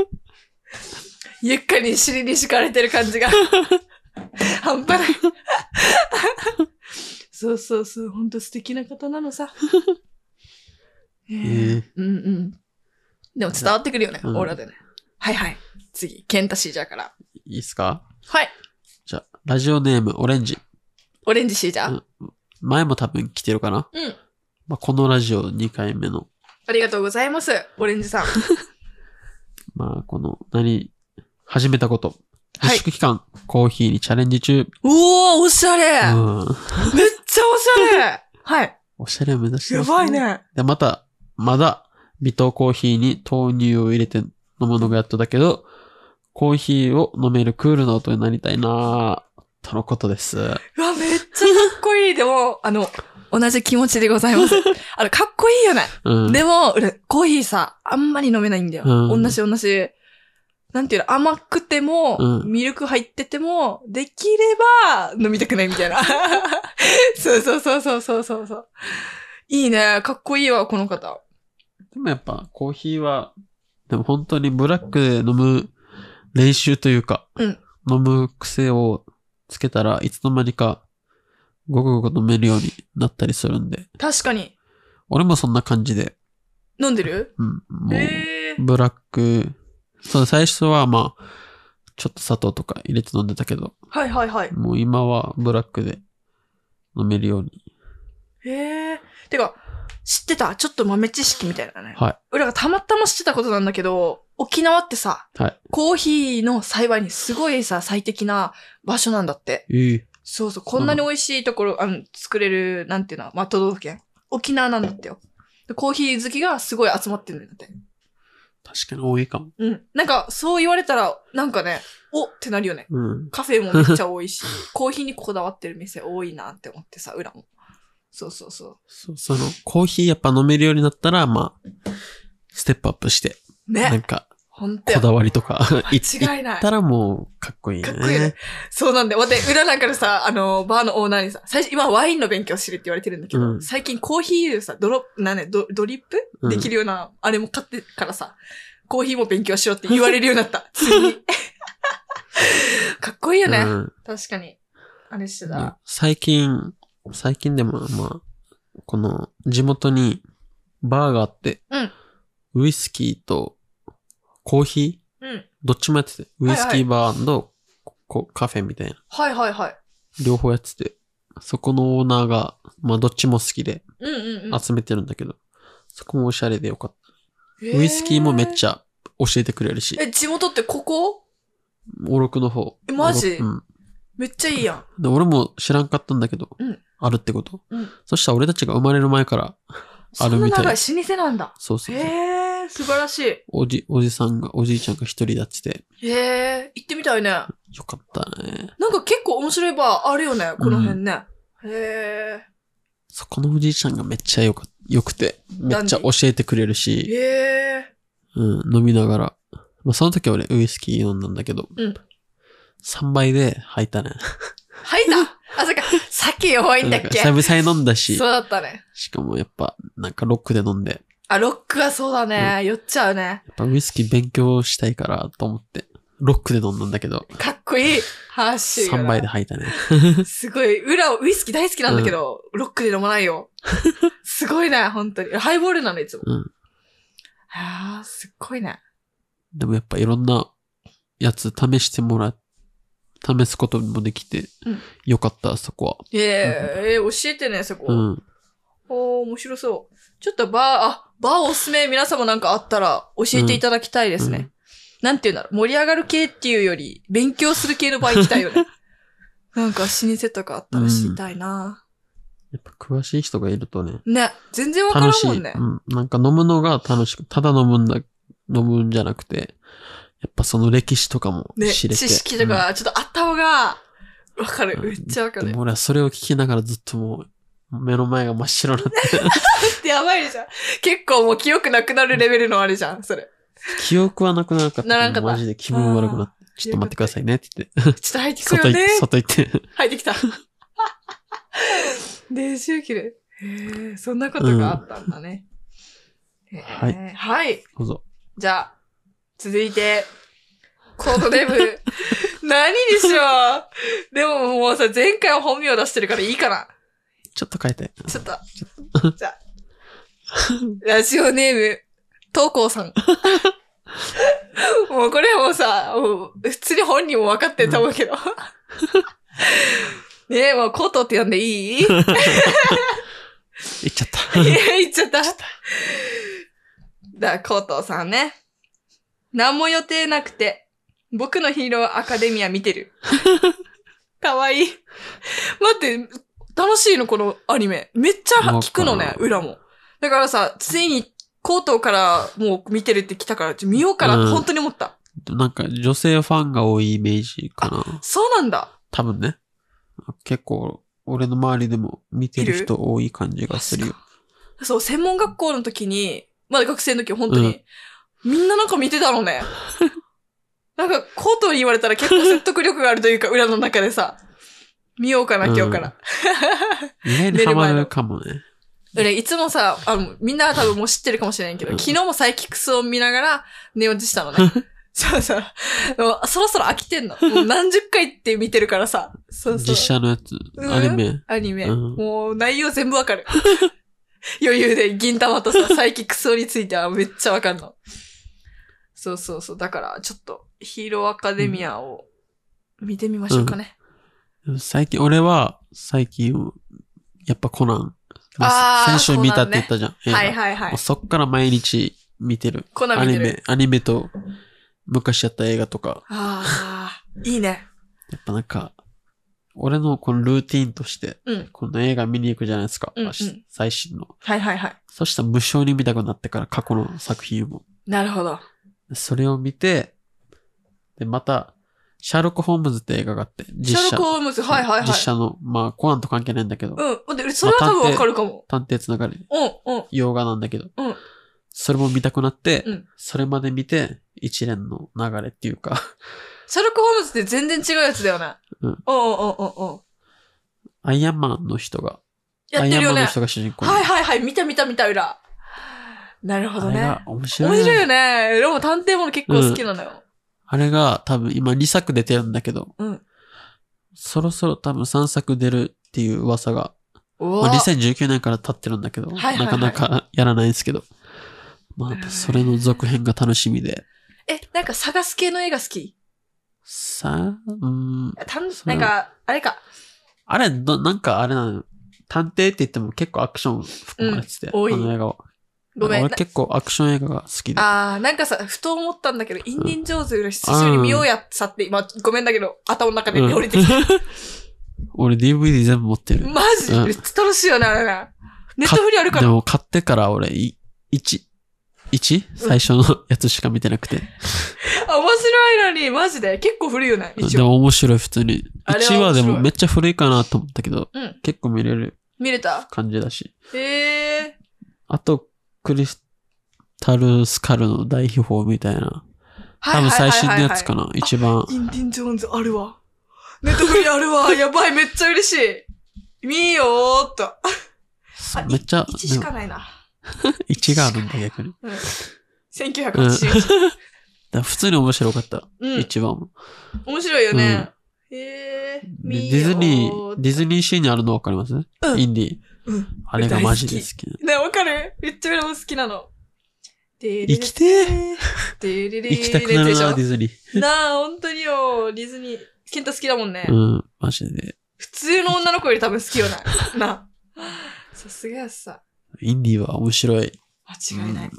ゆっかに尻に敷かれてる感じが。半端ない。そうそうそう。本当素敵な方なのさ。ええうんうん。でも伝わってくるよね、うんオーラでね。はいはい。次、ケンタシージャーから。いいっすか？はい。じゃあ、ラジオネーム、オレンジ。オレンジシージャー。うん前も多分来てるかな？うん。まあ、このラジオ2回目の。ありがとうございます。オレンジさん。まあ、この、何、始めたこと。はい自粛期間、コーヒーにチャレンジ中。おー、おしゃれ、うん。めっちゃおしゃれはい。おしゃれを目指してやますばいね。で、また、まだ、微糖コーヒーに豆乳を入れて飲むのがやっとだけど、コーヒーを飲めるクールな音になりたいなぁとのことです。うわ、めっちゃかっこいい。でも、あの、同じ気持ちでございます。あの、かっこいいよね。うん。でも、俺、コーヒーさ、あんまり飲めないんだよ。うん同じ同じ。なんていうの、甘くても、うんミルク入ってても、できれば飲みたくないみたいな。そ うそうそうそうそうそうそう。いいね。かっこいいわ、この方。でもやっぱコーヒーは、でも本当にブラックで飲む練習というか、うん飲む癖をつけたらいつの間にかごくごく飲めるようになったりするんで、確かに。俺もそんな感じで、飲んでる？うん、もう、へえ。ブラック、そう、最初はまあ、ちょっと砂糖とか入れて飲んでたけど、はいはいはい。もう今はブラックで飲めるように。へえ。てか、知ってた？ちょっと豆知識みたいなね。はい。俺がたまたま知ってたことなんだけど、沖縄ってさ、はい。コーヒーの栽培にすごいさ、最適な場所なんだって。ええそうそう、こんなに美味しいところ、あの、作れる、なんていうの、まあ、都道府県。沖縄なんだってよ。でコーヒー好きがすごい集まってるんだって。確かに多いかも。うん。なんか、そう言われたら、なんかね、おってなるよね。うん。カフェもめっちゃ多いし、コーヒーにこだわってる店多いなって思ってさ、裏も。そうそうそう。そう、その、コーヒーやっぱ飲めるようになったら、まあ、ステップアップして、なんね。か、ほんとよ。こだわりとか、い間違いないったらもう、かっこいいね。かっこいいねそうなんだよ。待って、裏なんかでさ、あの、バーのオーナーにさ、最初、今ワインの勉強してるって言われてるんだけど、うん最近コーヒーさ、ドロ、なね、ドドリップ、うんできるような、あれも買ってからさ、コーヒーも勉強しろって言われるようになった。ついに。かっこいいよね。うん確かに。あれしてねた。最近、最近でも、まあ、この、地元に、バーがあって、うんウイスキーと、コーヒー？うん。どっちもやってて、ウイスキはいーバーここカフェみたいな、はいはいはい。両方やってて、そこのオーナーが、まあ、どっちも好きでうんうんうん。集めてるんだけど、そこもおしゃれでよかった。へーウイスキーもめっちゃ教えてくれるし、え、地元ってここ？オロクの方。えマジ？うん。めっちゃいいやん。で俺も知らんかったんだけど、うんあるってこと。うんそしたら俺たちが生まれる前から、そんなあるみたい長い老舗なんだ。そうそうそう。へえ、素晴らしい。おじ、おじさんが、おじいちゃんが一人でやってて、へえ、行ってみたいね。よかったね。なんか結構面白いバーあるよね、この辺ね。へえ。そこのおじいちゃんがめっちゃよか、よくて、めっちゃ教えてくれるし、へえ。うん、飲みながら。まあ、その時俺ウイスキー飲んだんだけど、うん3倍で吐いたね。吐いた？あ、そっか、酒弱いんだっけ？久々に飲んだしそう、だったね。しかもやっぱ、なんかロックで飲んで、あ、ロックはそうだね。酔っちゃうね。やっぱウイスキー勉強したいからと思って、ロックで飲んだんだけど、かっこいい。ハッシュがな。3倍で吐いたね。すごい。裏、ウイスキー大好きなんだけど、ロックで飲まないよ。すごいね、本当に。ハイボールなの、いつも。うん。ああ、すっごいね。でもやっぱいろんなやつ試してもら、試すこともできてうん、よかった、そこは。えええー教えてね、そこ。うん。おー、面白そう。ちょっとバー、あ、バーおすすめ皆様なんかあったら教えていただきたいですね。うんなんていうんだろう、盛り上がる系っていうより、勉強する系の場合行きたいよね。なんか老舗とかあったら知りたいな。やっぱ詳しい人がいるとね、ね、全然わから楽しい。んもんね。うん。なんか飲むのが楽しく、ただ飲むんだ、飲むんじゃなくて、やっぱその歴史とかもね、知れて。知識とか、ちょっと頭が、わかる。うんめっちゃわかるでも。俺はそれを聞きながらずっともう、目の前が真っ白になって、やばいじゃん。結構もう記憶なくなるレベルのあれじゃん、それ。記憶はなくならなかったならんかったマジで気分悪くなって、ちょっと待ってくださいねって言って、ちょっと入ってくる外行ってよね、。外行って。入ってきた。練習切れ。へえ、そんなことがあったんだね。へーはい。はい。どうぞ。じゃあ、続いて、コードネーム。何にしよう。でももうさ、前回は本名出してるからいいかな。ちょっと変えて。ちょっと。じゃあ。ラジオネーム、東光さん。もうこれもうさ、もう普通に本人も分かってると思うけど。ねえ、もうコートって呼んでいい？言っちゃった。いや、言っちゃった？だ、コートさんね。何も予定なくて、僕のヒーローアカデミア見てる。かわいい。待って、楽しいのこのアニメ。めっちゃ聞くのね裏も。だからさ、ついにコートからもう見てるって来たから、ちょ見ようかなってうん本当に思った。なんか女性ファンが多いイメージかな。そうなんだ。多分ね。結構、俺の周りでも見てる人多い感じがするよ。そう、専門学校の時に、まだ学生の時本当に、みんななんか見てたのね。なんか、コートに言われたら結構説得力があるというか、裏の中でさ。見ようかな、うん今日から。意外にハマるかもね。俺、いつもさ、あの、みんな多分もう知ってるかもしれないけど、うん昨日もサイキックスを見ながら寝落ちしたのね。そうそう。そろそろ飽きてんの。もう何十回って見てるからさ。そうそう。実写のやつ、うんアニメ。アニメ。うんもう内容全部わかる。余裕で銀玉とさ、サイキックスについてはめっちゃわかんの。そうそうそう。だから、ちょっと、ヒーローアカデミアを見てみましょうかね。最近、俺は、最近、やっぱコナン。あー先週見たって言ったじゃん。映画はいはいはいもう。そっから毎日見てる。コナン見てる。アニメ、アニメと、昔やった映画とか。ああ、いいね。やっぱなんか、俺のこのルーティンとして、うん。この映画見に行くじゃないですか。うんうん最新の。はいはいはい。そしたら無償に見たくなってから、過去の作品も。なるほど。それを見て、で、また、シャーロック・ホームズって映画があって、シャ実写ーロック・。ホームズ、はいはいはい。実写の、まあ、コナンと関係ないんだけど、うん。で、それは多分わかるかも。探偵つながり、うん、うん。洋画なんだけど、うんそれも見たくなって、うんそれまで見て、一連の流れっていうか、シャーロック・ホームズって全然違うやつだよね。うんうんうんうんうんうん。アイアンマンの人が、やってるよねアイアンマンの。人が主人公はいはいはい。見た見た見た裏。なるほどね。面白い。面白いよね。でも探偵もの結構好きなのよ。あれが多分今2作出てるんだけど、うん。そろそろ多分3作出るっていう噂が、おまあ、2019年から経ってるんだけど、はいはいはい。なかなかやらないんですけど、まあ、それの続編が楽しみで、え、なんか探す系の映画好き？さあ、うん、たんそうなんか、あれか。あれ、ど、なんかあれなの。探偵って言っても結構アクション含まれてて、うん多い。あの映画は。ごめん。な俺結構アクション映画が好きで。あー、なんかさ、ふと思ったんだけど、インディン・ジョーンズより久しぶりに見ようやってさって、今、ごめんだけど、頭の中でうん降りてきた。俺 DVD 全部持ってる。マジ？うん楽しいよね、あれね。ネットフリあるから。でも買ってから俺、い1、1? 最初のやつしか見てなくて。あ、面白いのに、マジで？結構古いよね、一応。でも面白い、普通に。あれは1はでもめっちゃ古いかなと思ったけど、うん。結構見れる見れた？感じだし。へえあと、クリスタルスカルの大秘宝みたいな。ー。多分最新のやつかな。な。一番。インディン・ジョーンズあるわ。ネットフリあるわ。やばい、めっちゃ嬉しい。見よーっと。あめっちゃ、1しかないな。1があるんだ逆に。うん。うん。1981。だから普通に面白かった。うん。一番も。面白いよね。へえ。で見よディズニーー、ディズニーシーにあるのわかります？うんインディー。うん。あれがマジで好き。ね、わかる？めっちゃ俺も好きなの。生生きてー。でれれ行きたくなるな、ディズニー。なあ、本当によ。ディズニー。ケンタ好きだもんね。うん、マジで。普通の女の子より多分好きよな。なあ。さすがやさ。インディーは面白い。間違いない。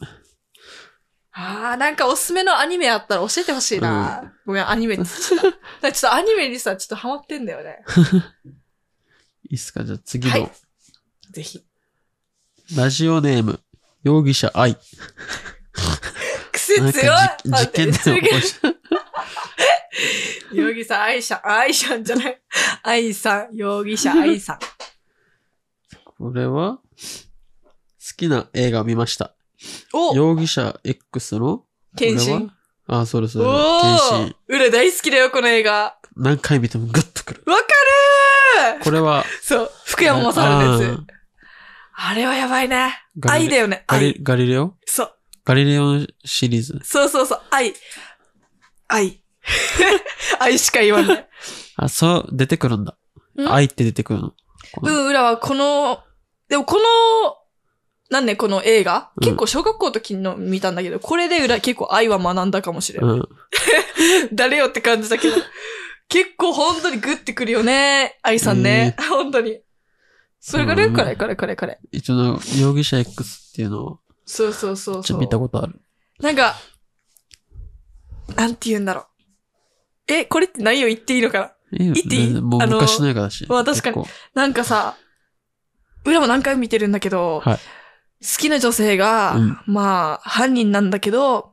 ああ、なんかおすすめのアニメあったら教えてほしいな。ごめん、アニメって 言っちょっとアニメにさ、ちょっとハマってんだよね。いいっすか？じゃあ次はいの。ぜひ。ラジオネーム、容疑者愛。癖強い事件で起こし 容疑者、愛者、愛者じゃない。愛さん、容疑者、愛さん。これは、好きな映画を見ました。お容疑者 X の？謙信。これは？あ、そうです。お謙ー信。裏大好きだよ、この映画。何回見てもグッとくる。わかるーこれは、そう、福山雅治のやつ。ああれはやばいね。愛だよね。ガリ愛。ガリレオ？そう。ガリレオシリーズ。そうそうそう。愛。愛。愛しか言わない。あ、そう、出てくるんだ。ん？愛って出てくるの。うん、裏はこの、でもこの、なんね、この映画、うん結構小学校の時の見たんだけど、これで裏結構愛は学んだかもしれない。うん。誰よって感じだけど、結構本当にグッてくるよね、愛さんね。本当に。それから、うんこれ、これ、これ、これ。一応の、容疑者 X っていうのを、そうそうそうそう。ちょっと見たことある。なんか、なんて言うんだろう。え、これって内容言っていいのかな？言っていい？もうあの昔の映画だし。まあ確かになんかさ、裏も何回も見てるんだけど、はい好きな女性が、うんまあ、犯人なんだけど、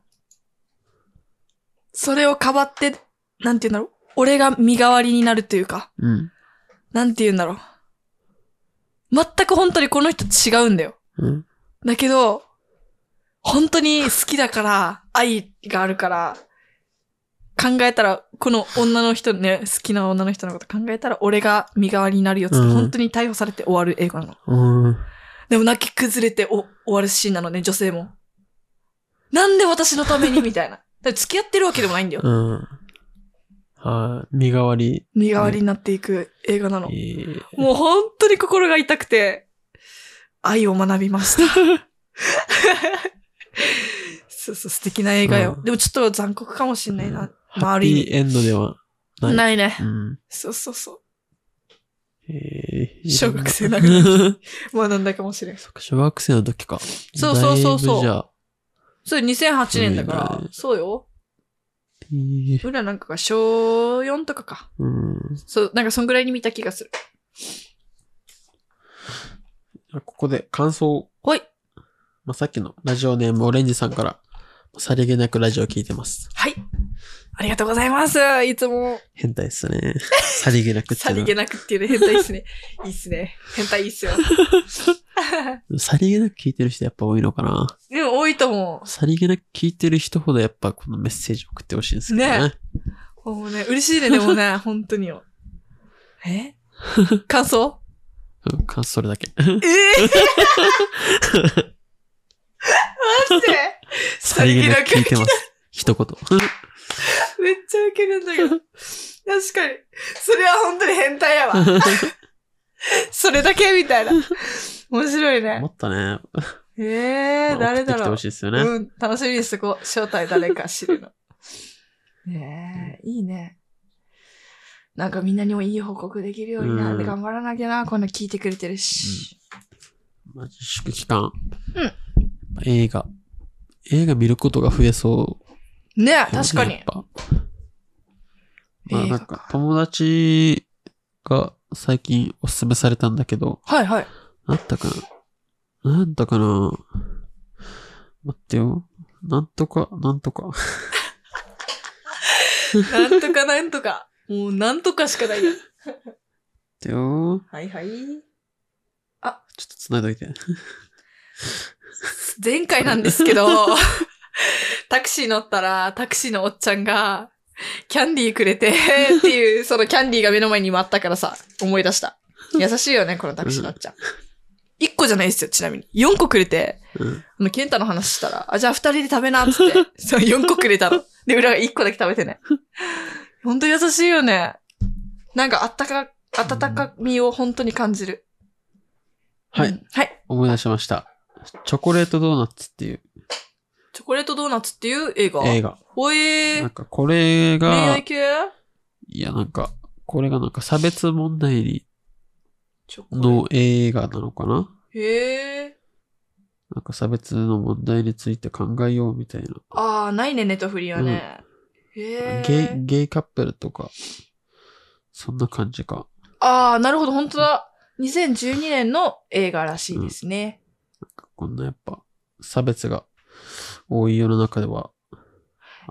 それをかばって、なんて言うんだろう？俺が身代わりになるというか、うん。なんて言うんだろう？全く本当にこの人違うんだよ。うん。だけど、本当に好きだから、愛があるから、考えたら、この女の人ね、好きな女の人のこと考えたら、俺が身代わりになるよっつって、うん本当に逮捕されて終わる映画なの。うん。でも泣き崩れてお終わるシーンなのね、女性も。なんで私のために？みたいな。付き合ってるわけでもないんだよ。うん。はい。身代わり。身代わりになっていく映画なのえ。ーもう本当に心が痛くて、愛を学びました。そうそう、素敵な映画よ。うんでもちょっと残酷かもしんないな。まあ、ハッある意味。ピーエンドではない。ないね。うん。そうそうそえー小学生ながらう。学んだかもしれん。そっか小学生の時か。そうそうそうそうそれ2008年だから、うんそうよ。えー俺らなんかが小4とかか。うん。そう、なんかそんぐらいに見た気がする。ここで感想。ほい。まあ、さっきのラジオネームオレンジさんから、さりげなくラジオを聞いてます。はい。ありがとうございます。いつも、変態っすね。さりげなくっていうのはさりげなくっていうね、変態っすね。いいっすね。変態いいっすよ。さりげなく聞いてる人やっぱ多いのかな。でも多いと思さりげなく聞いてる人ほどやっぱこのメッセージ送ってほしいんですけどね。ねう。もうね、嬉しいね、でもね、本当によ。え？感想？うん、かそれだけ。ええマジで？さりげなく聞いてます。一言。めっちゃウケるんだけど。確かに。それは本当に変態やわ。それだけみたいな。面白いねも。っとね、ええー、誰だろうほしいですよね。うん、楽しみにしてこう。正体誰か知るの。ねえ、いいね。なんかみんなにもいい報告できるようになってうん頑張らなきゃな。こんな聞いてくれてるし。まあ自粛期間。うん映画。映画見ることが増えそう。ねえ、確かにまあなんか友達が最近おすすめされたんだけど、はいはい。なんだかななんだかな待ってよ。なんとか、なんとか。なんとかなんとか。もうなんとかしかないや。待ってよ。はいはい。ちょっと繋いどいて。前回なんですけど、タクシー乗ったら、タクシーのおっちゃんが、キャンディーくれて、っていう、そのキャンディーが目の前に今あったからさ、思い出した。優しいよね、このタクシーのおっちゃん。1個じゃないですよ、ちなみに。4個くれて、うん。あの、ケンタの話したら、あ、じゃあ2人で食べな、つって。そう、4個くれたの。で、裏が1個だけ食べてね。ほんと優しいよね。なんか、あったか、温かみを本当に感じる。はい、うんはい。思い出しました。チョコレートドーナツっていうチョコレートドーナツっていう映画？映画。ほえー。なんかこれ恋が愛、系？いやなんか、これがなんか差別問題にの映画なのかな？へえ。なんか差別の問題について考えようみたいな。ああ、ないね、ネットフリーはね。へえ。ゲイ、ゲイカップルとか、そんな感じか。ああ、なるほど、本当だ。2012年の映画らしいですね。こんなやっぱ、差別が多い世の中では。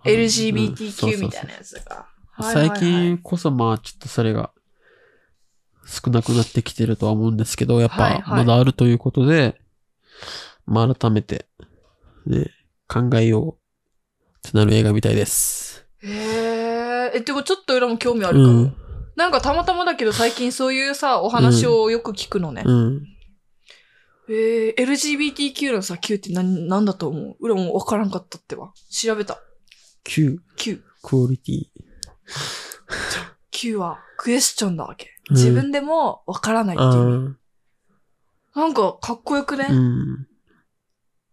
LGBTQ みたいなやつが。最近こそまあちょっとそれが少なくなってきてるとは思うんですけど、やっはいはいぱまだあるということで、まあ改めて、ね、考えようってなる映画みたいです。へえ。え、でもちょっと裏も興味あるかも。うん。なんかたまたまだけど最近そういうさ、お話をよく聞くのね。うん。えー、LGBTQ のさ、Q って何、なんだと思う？裏もわからんかったってば。調べた。Q、Q。クオリティ。Q はクエスチョンだわけ。うん自分でもわからないってあいうなんかかっこよくね、うっん。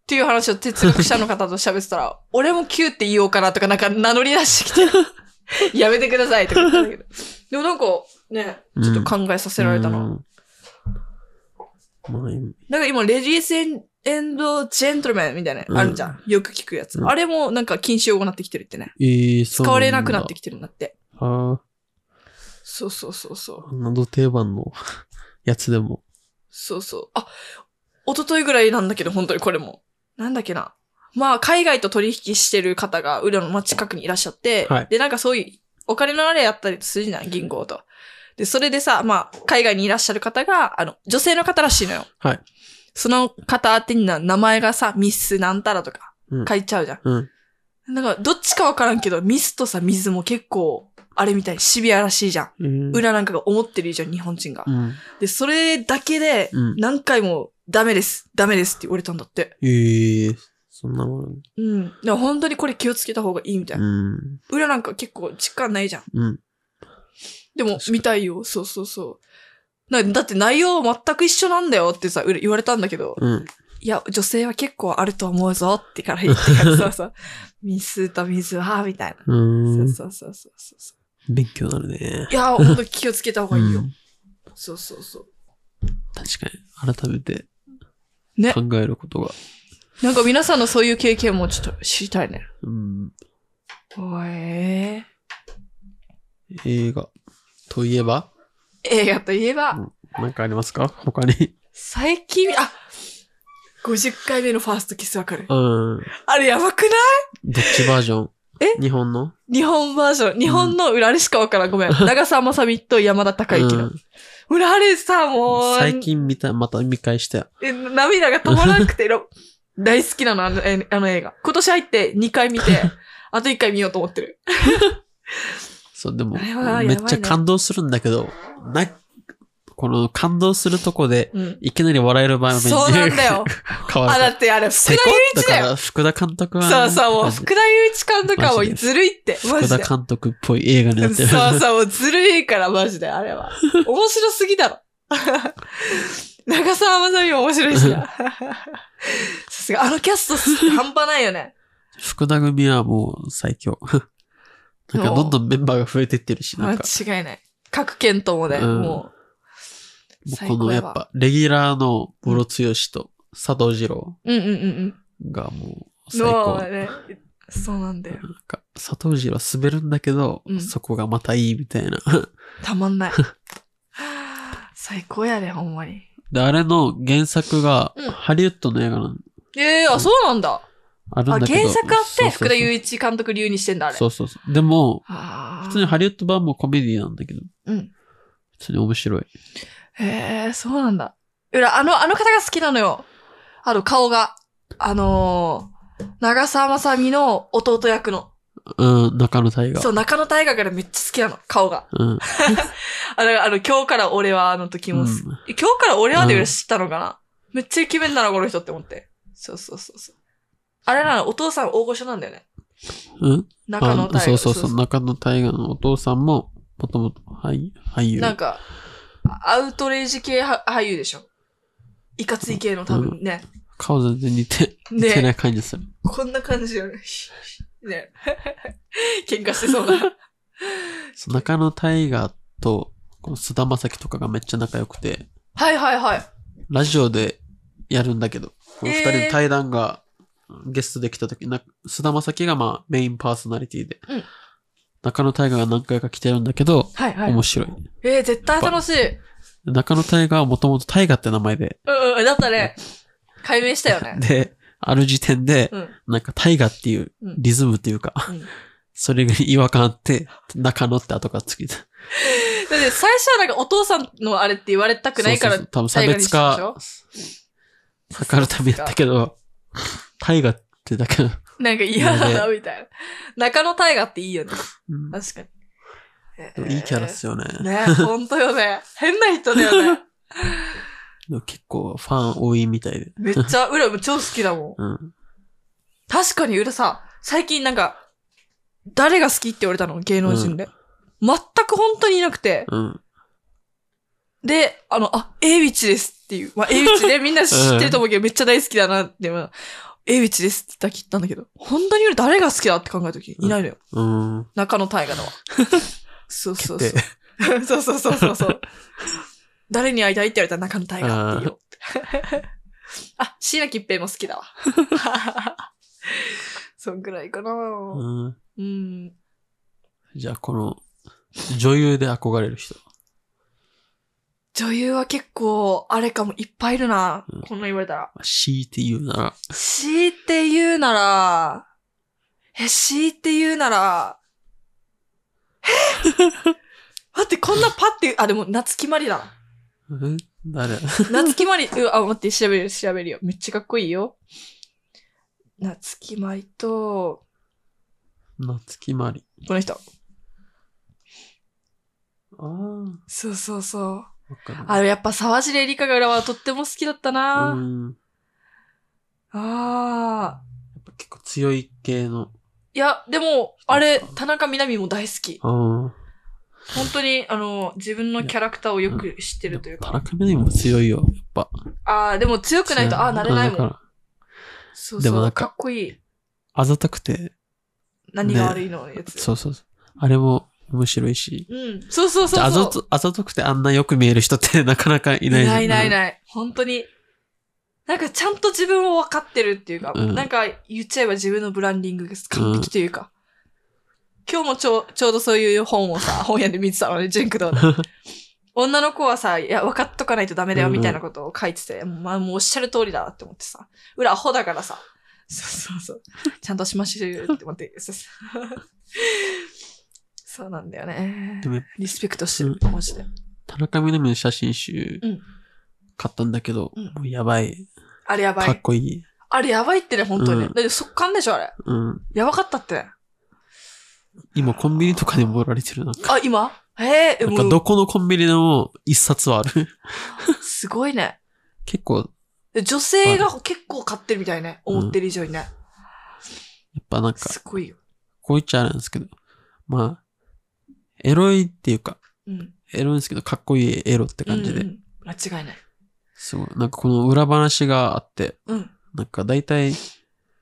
ていう話を哲学者の方と喋ってたら、俺も Q って言おうかなとかなんか名乗り出してきて、やめてくださいとか言ったんだけど。でもなんかね、ちょっと考えさせられたな。うんなんか今、レディースエンドジェントルメンみたいな、あるじゃん。よく聞くやつ。うんあれもなんか禁止用語になってきてるってね。えー、使われなくなってききてるんだって。た。あそうそうそうそう。あ、など定番のやつでも。そうそう。あ、一昨日ぐらいなんだけど、本当にこれも。なんだっけな。まあ、海外と取引してる方が、裏の近くにいらっしゃって、はいで、なんかそういう、お金のあれやったりするじゃん、銀行と。で、それでさ、まあ、海外にいらっしゃる方が、あの、女性の方らしいのよ。はい。その方宛てにな名前がさ、ミスなんたらとかうん書いちゃうじゃん。うん。なんか、どっちかわからんけど、ミスとさ、水も結構、あれみたいにシビアらしいじゃん。うん。裏なんかが思ってるじゃん、日本人がう。ん。で、それだけでうん、何回も、ダメです、ダメですって言われたんだって。ええそんなもの。うん。だから本当にこれ気をつけた方がいいみたいな。うん。裏なんか結構実感ないじゃん。うん。でも見たいよ。そうそうそう。なだって内容全く一緒なんだよってさ、裏言われたんだけど、うん。いや、女性は結構あると思うぞってから言ってからそうそう。水と水は、みたいな。うそんう。そうそうそうそうそ勉強になるねう。い。や、ほんと気をつけた方がいいよ。うんそうそうそう。確かに。改めてね考えることが。なんか皆さんのそういう経験もちょっと知りたいね。うん。おえ映画といえば、ー、映画といえば、うんなんかありますか？他に。最近、あ !50 回目のファーストキスわかるうん。あれやばくない？どっちバージョン？え？日本の？日本バージョン。日本の裏あれしかわからん。ごめん。長澤まさみと山田孝之の。うん裏あれさ、もう。最近見た、また見返したよ。え、涙が止まらなくて、ろ大好きなの、あのえあの映画。今年入って2回見て、あと1回見ようと思ってる。そう、でも、めっちゃ感動するんだけど、な、この感動するとこで、うん。いきなり笑える場面でそうなんだよ。あ、変わる。だってあれ、福田雄一だよ。福田監督は、そうそう、もう、福田雄一監督はもうずるいって、マジで。福田監督っぽい映画になってる。そうそう、もうずるいから、マジで、あれは。面白すぎだろ。長澤まさみも面白いしな。さすが、あのキャストす半端ないよね。福田組はもう最強。なんかどんどんメンバーが増えてってるし、な間んか、違いない。各県ともね、うんもう。もう最この高やっぱ、レギュラーのムロツヨシと佐藤二郎うんうんうんがもううん。最高。もうね、そうなんだよ。なんか、佐藤二郎滑るんだけど、うんそこがまたいいみたいな。たまんない。最高やで、ほんまに。で、あれの原作がうん、ハリウッドの映画なの。ええあ、そうなんだ。あ、あるんだけど。原作あって、福田雄一一監督流にしてんだ、あれ。そうそうそう。でも、普通にハリウッド版もコメディなんだけど、うん。普通に面白い。へえ、そうなんだ。うら、あの、あの方が好きなのよ。あの、顔が。あのー、長澤まさみの弟役の。うん、中野大河。そう、中野大河からめっちゃ好きなの、顔が。うん。あの、あの、今日から俺はあの時もす、うん今日から俺はで知ったのかな、めっちゃイケメンだな、この人って思って。そうそうそうそう。あれなの、お父さん大御所なんだよね。うん？中野大河。あそうそうそう。中野大河のお父さんも、もともと俳俳優。なんか、アウトレイジ系は俳優でしょ。いかつい系の多分ね。顔全然似て、似てなねい感じする。こんな感じよね。ね。喧嘩してそうな。中野大河と、この菅田将暉とかがめっちゃ仲良くて、はいはいはい。ラジオでやるんだけど、この二えー人の対談がゲストで来た時、な菅田将暉がまあメインパーソナリティで、うん中野大河が何回か来てるんだけど、はいはい。面白い。えー、絶対楽しい。中野大河はもともと大河って名前で、うんうん。だったね。解明したよね。で、ある時点で、うん。なんか大河っていううんリズムっていうか、うんそれが違和感あって、中野って後からつけた。だって最初はなんかお父さんのあれって言われたくないからそうそうそう多分差別化図るためやったけど、大河ってだけの、なんか嫌だな、みたいな。中野大河っていいよね。うん確かに。でもいいキャラっすよね。ね、ほんとよね。変な人だよね。でも結構ファン多いみたいで。めっちゃ、裏も超好きだもん。うん。確かに裏さ、最近なんか、誰が好きって言われたの？芸能人で。全く本当にいなくて。うん。で、あの、あ、エイウィッチですっていう。まあ、エイウィッチで みんな知ってると思うけど、めっちゃ大好きだなって。まあエイチですって言ったんだけど、本当に俺誰が好きだって考えた時いないのよ。うん。中野大河のは。そうそう決そう定。そうそうそうそうそう。誰に会いたいって言われたら中野大河って言おう。あ、椎名桔平も好きだわ。そんぐらいかな。うん。うん。じゃあこの、女優で憧れる人。女優は結構、あれかもいっぱいいるな。うんこんな言われたら。強いて言うなら、強いて言うなら、え、強いて言うなら、え？待って、こんなパって、あ、でも、夏木マリだん？誰？夏木マリ、うあ、待って、調べる、調べるよ。めっちゃかっこいいよ。夏木マリと、夏木マリ。この人。ああ、わそうそうそう。あれ、やっぱ沢尻エリカが裏はとっても好きだったな、うん。ああ。やっぱ結構強い系の。いや、でも、あれ、田中みな実も大好き。本当に、あの、自分のキャラクターをよく知ってるというか。田中みな実も強いよ、やっぱ。ああ、でも強くないと、ああ、なれないもん。そうそう。でもなんかかっこいい。あざとくて、何が悪いのやつ。そうそうそう。あれも面白いし。うん。そうそうそうそう。あざと、あざとくてあんなよく見える人ってなかなかいないいないいないいない。本当に。なんかちゃんと自分を分かってるっていうか、うんなんか言っちゃえば自分のブランディングが完璧というか。今日もちょうちょうどそういう本をさ、本屋で見てたのね、ジェンクドーで。女の子はさ、いや、分かっとかないとダメだよ、みたいなことを書いてて、まあ、もうおっしゃる通りだって思ってさ。裏アホだからさ。そうそうそう。ちゃんとしましょうよって思って。そうなんだよねで。もリスペクトしてる、マジで。田中みな実の写真集うん買ったんだけど、うんもうやばい。あれやばい。かっこいい。あれやばいってね、本当に。うんだって速乾でしょ、あれ。うん。やばかったって。今コンビニとかでも売られてるなんか。あ、今？ええなんかもう、どこのコンビニでも一冊はある。すごいね。結構、で女性が結構買ってるみたいね。思ってる以上にね。やっぱなんか、すごいよ。こう言っちゃあれなんですけど、まあ、エロいっていうか、うん。エロいんですけど、かっこいいエロって感じで、うんうん間違いない。すごい。なんかこの裏話があって、うん。なんか大体、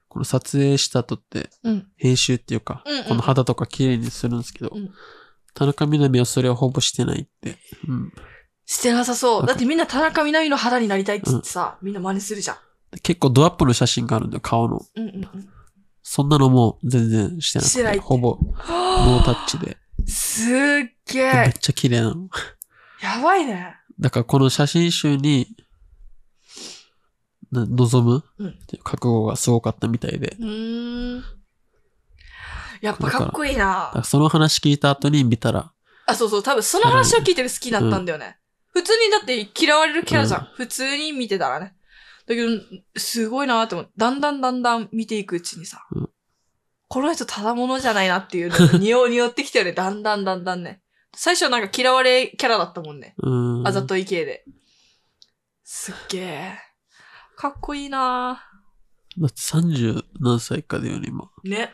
この撮影した後って、うん。編集っていうか、うんうんうんこの肌とか綺麗にするんですけど、うん田中みな実はそれをほぼしてないって。うん。してなさそう。だってみんな田中みな実の肌になりたいって言ってさ、みんな真似するじゃん。結構ドアップの写真があるんだよ、顔の。うんうんうん。そんなのも全然してなくて、してないほぼノータッチで。すっげえ。めっちゃ綺麗なの。やばいね。だからこの写真集に、な望む？うんっていう覚悟がすごかったみたいで。うーん。やっぱかっこいいなその話聞いた後に見たら、あ、そうそう、多分その話を聞いてる好きだったんだよね。普通にだって嫌われるキャラじゃん。うん普通に見てたらね。だけど、すごいなって思って、だんだんだんだん見ていくうちにさ、うんこの人ただものじゃないなっていうのが匂う匂ってきたよね。だんだんだんだんね。最初なんか嫌われキャラだったもんね。うーん。あざとい系で。すっげえ。かっこいいなだって30何歳かだよね、今。ね。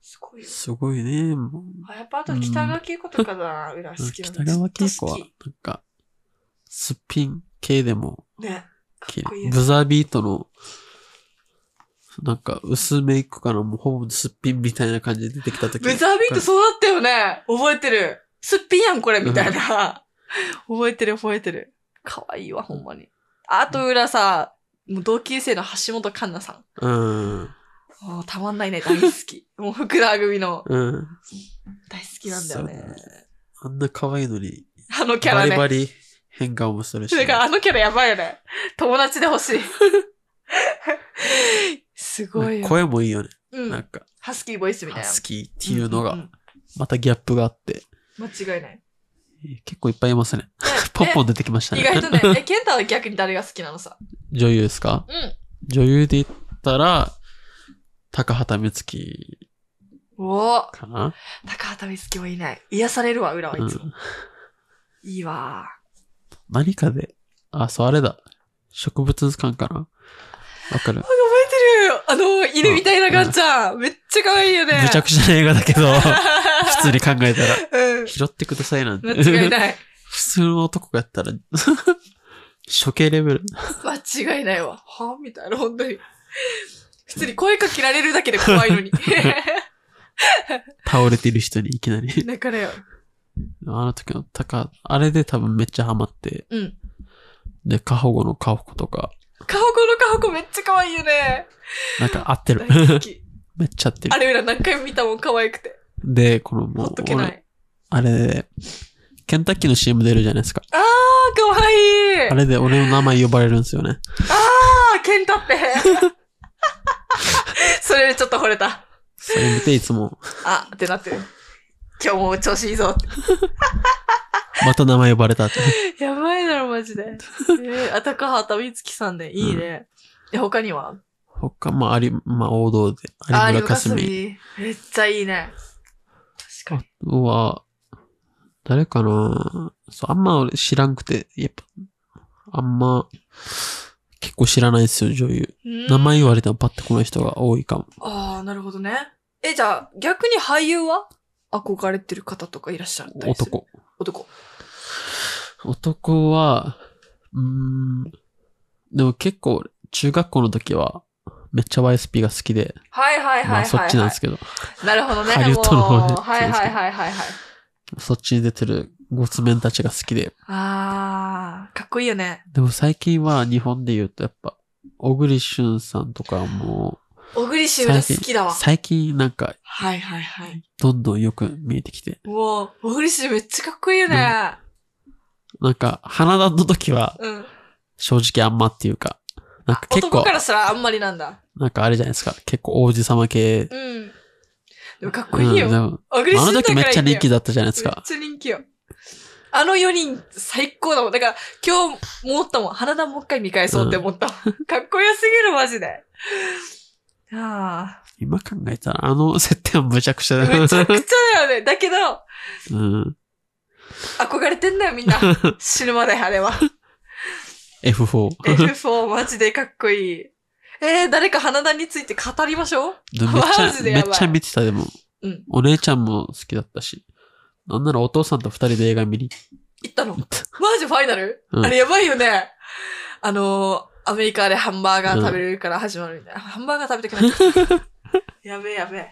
すごいよ。すごいね、もう。あ、やっぱあと北川景子とかだな、裏好きなの北川景子は、なんか、すっぴん系でもね。か。っこいいやつブザービートの、なんか薄メイクからもうほぼすっぴんみたいな感じで出てきた時ブザービートそうだったよね。覚えてる。すっぴんやん、これ、みたいな。覚えてる、覚えてる。かわいいわ、ほんまに。あと裏さ、もう同級生の橋本環奈さん。うん。もうたまんないね、大好き。もう福田組のうん。大好きなんだよね。あんな可愛いのに、あのキャラね。バリバリ変顔もするし。だからあのキャラやばいよね。友達で欲しい。すごいよ。声もいいよね。うん。なんか、ハスキーボイスみたいな。好きっていうのがまたギャップがあって、うん間違いない。結構いっぱいいますね。ポンポン出てきましたね。意外とね、え、ケンタは逆に誰が好きなのさ？女優ですか？うん。女優で言ったら、高畑充希おおかな？高畑充希もいない。癒されるわ、裏はいつも。うんいいわ。何かで、あ、そう、あれだ。植物図鑑かな？わかるあの、犬みたいなガンちゃん。めっちゃ可愛いよね。むちゃくちゃな映画だけど、普通に考えたら、うん。拾ってくださいなんて。間違いない。普通の男がやったら、処刑レベル。間違いないわ。はみたいな、本当に。普通に声かけられるだけで怖いのに。倒れてる人にいきなり。だからよ。あの時の高、あれで多分めっちゃハマって、うん。で、過保護の過保護とか、カホコのカホコめっちゃ可愛いよね。なんか合ってる。めっちゃ合ってるあ。れ裏何回も見たもん、可愛くて。で、このもうほっと、けな俺い。あれ、ケンタッキーの CM 出るじゃないですか。あー、可愛いあれで俺の名前呼ばれるんですよね。あー、ケンタって。それでちょっと惚れた。それ見ていつも、あ、ってなってる。今日も調子いいぞ。また名前呼ばれたって。やばいだろ、マジで。えー、あ、高畑充希さんで、いいね。え、他には？他、まあ、あり、まあ、王道で、あ有村架純。み。めっちゃいいね。確かあとは、誰かな？そう、あんま俺知らんくて、やっぱ、あんま、結構知らないですよ、女優。に。名前言はわれてもパッてこの人が多いかも。ああ、なるほどね。え、じゃあ、逆に俳優は？憧れてる方とかいらっしゃったりする？男。男。男は、うーん、でも結構、中学校の時は、めっちゃ YSP が好きで、はいはいはいはい、はい。まあそっちなんですけど、なるほどね。ハリウッドの方ではいはいはいはいはい。そっちに出てるゴツメンたちが好きで、あー、かっこいいよね。でも最近は日本で言うとやっぱ、小栗旬さんとかも、小栗旬が好きだわ。最近なんか、はいはいはい。どんどんよく見えてきて、もう、小栗旬めっちゃかっこいいよね。なんか、花田の時はうん。正直あんまっていうか、なんか結構男か、らしたらあんまりなんだ。なんかあれじゃないですか、結構王子様系。うん。でもかっこいいよ。うんあの時めっちゃ人気だだったじゃないですか。めっちゃ人気よ。あの4人最高だもん。だから今日思ったもん。花田もう一回見返そうって思ったもん。かっこよすぎるマジで。あ今考えたら、あの設定はむちゃくちゃあ。だめちゃくちゃだよね。だけど、うん。憧れてんだよみんな。死ぬまであれは。F4。F4 マジでかっこいい。えー、誰か花田について語りましょうでめっちゃマジ、でやばいめっちゃ見てたでも。うんお姉ちゃんも好きだったし。なんならお父さんと二人で映画見に行ったの行った。マジファイナル、うんあれやばいよね。あのー、アメリカでハンバーガー食べれるから始まるみたいな。ハンバーガー食べたくなった。やべえやべえ。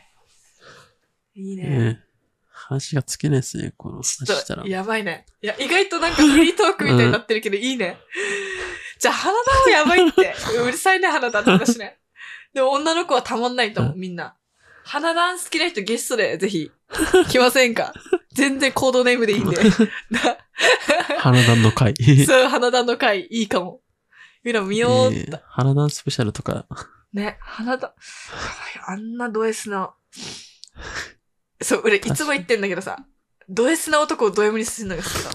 いいね。ね話がつけないですね、この話したら。やばいね。いや、意外となんかフリートークみたいになってるけど、いいね。じゃあ、花田もやばいって。うるさいね、花田って話ね。でも女の子はたまんないと思う、みんな。花田好きな人ゲストでぜひ来ませんか？全然コードネームでいいんで。花壇の会。そう、花田の回いいかも。みんな見ようっえて。ー花壇スペシャルとか、ね、花田。やばいあんなド S な。そう、俺いつも言ってんだけどさ、ド S な男をド M にするのが好きなの。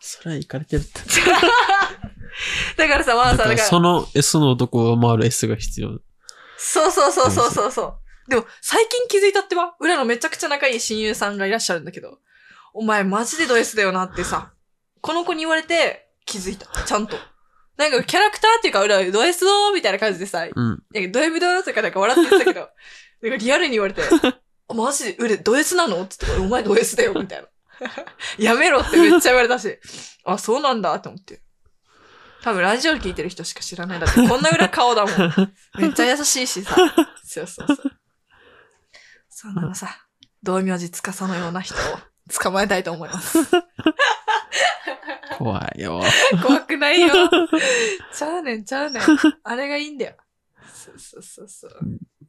それは行かれてるって。だからさ、まあさ、だかだからら、その S の男を回る S が必要。そうそうそうそうそうそう。でも、最近気づいたってば、裏のめちゃくちゃ仲いい親友さんがいらっしゃるんだけど、お前マジでド S だよなってさ、この子に言われて気づいた。ちゃんと。なんかキャラクターっていうか、裏ド S だみたいな感じでさ、うん。なんかド M だとかなんか笑って言ってたけど、なんかリアルに言われて、あマジ？で、俺ド S なの？って言って、お前ド S だよ、みたいな。やめろってめっちゃ言われたし、あ、そうなんだって思って。多分ラジオ聞いてる人しか知らない。だってこんな裏顔だもん。めっちゃ優しいしさ。そうそうそう。そんなのさ、道明寺司のような人を捕まえたいと思います。怖いよ。怖くないよ。ちゃうねん、ちゃうねん。あれがいいんだよ。そうそうそうそう。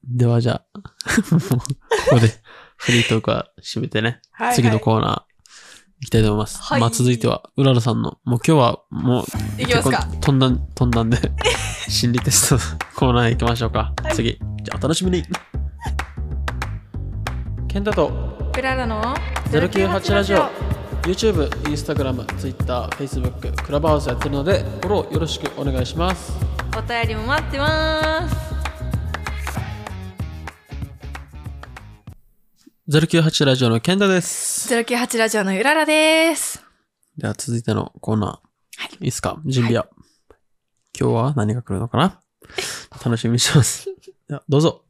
ではじゃあ、もうここでフリートークは締めてね。はいはい次のコーナー行きたいと思います。はいまあ続いては、うららさんの、もう今日はもう、いきますか結構飛んだん、飛んだんで、心理テストコーナー行きましょうか。はい次。じゃあお楽しみに。ケンタとプララの098ラジオ YouTube、Instagram、Twitter、Facebook、クラブハウスやってるので、フォローよろしくお願いします。お便りも待ってます。098ラジオのケンタです。098ラジオのゆららです。では続いてのコーナー。いいですか？準備は、今日は何が来るのかな？楽しみにしてます。どうぞ。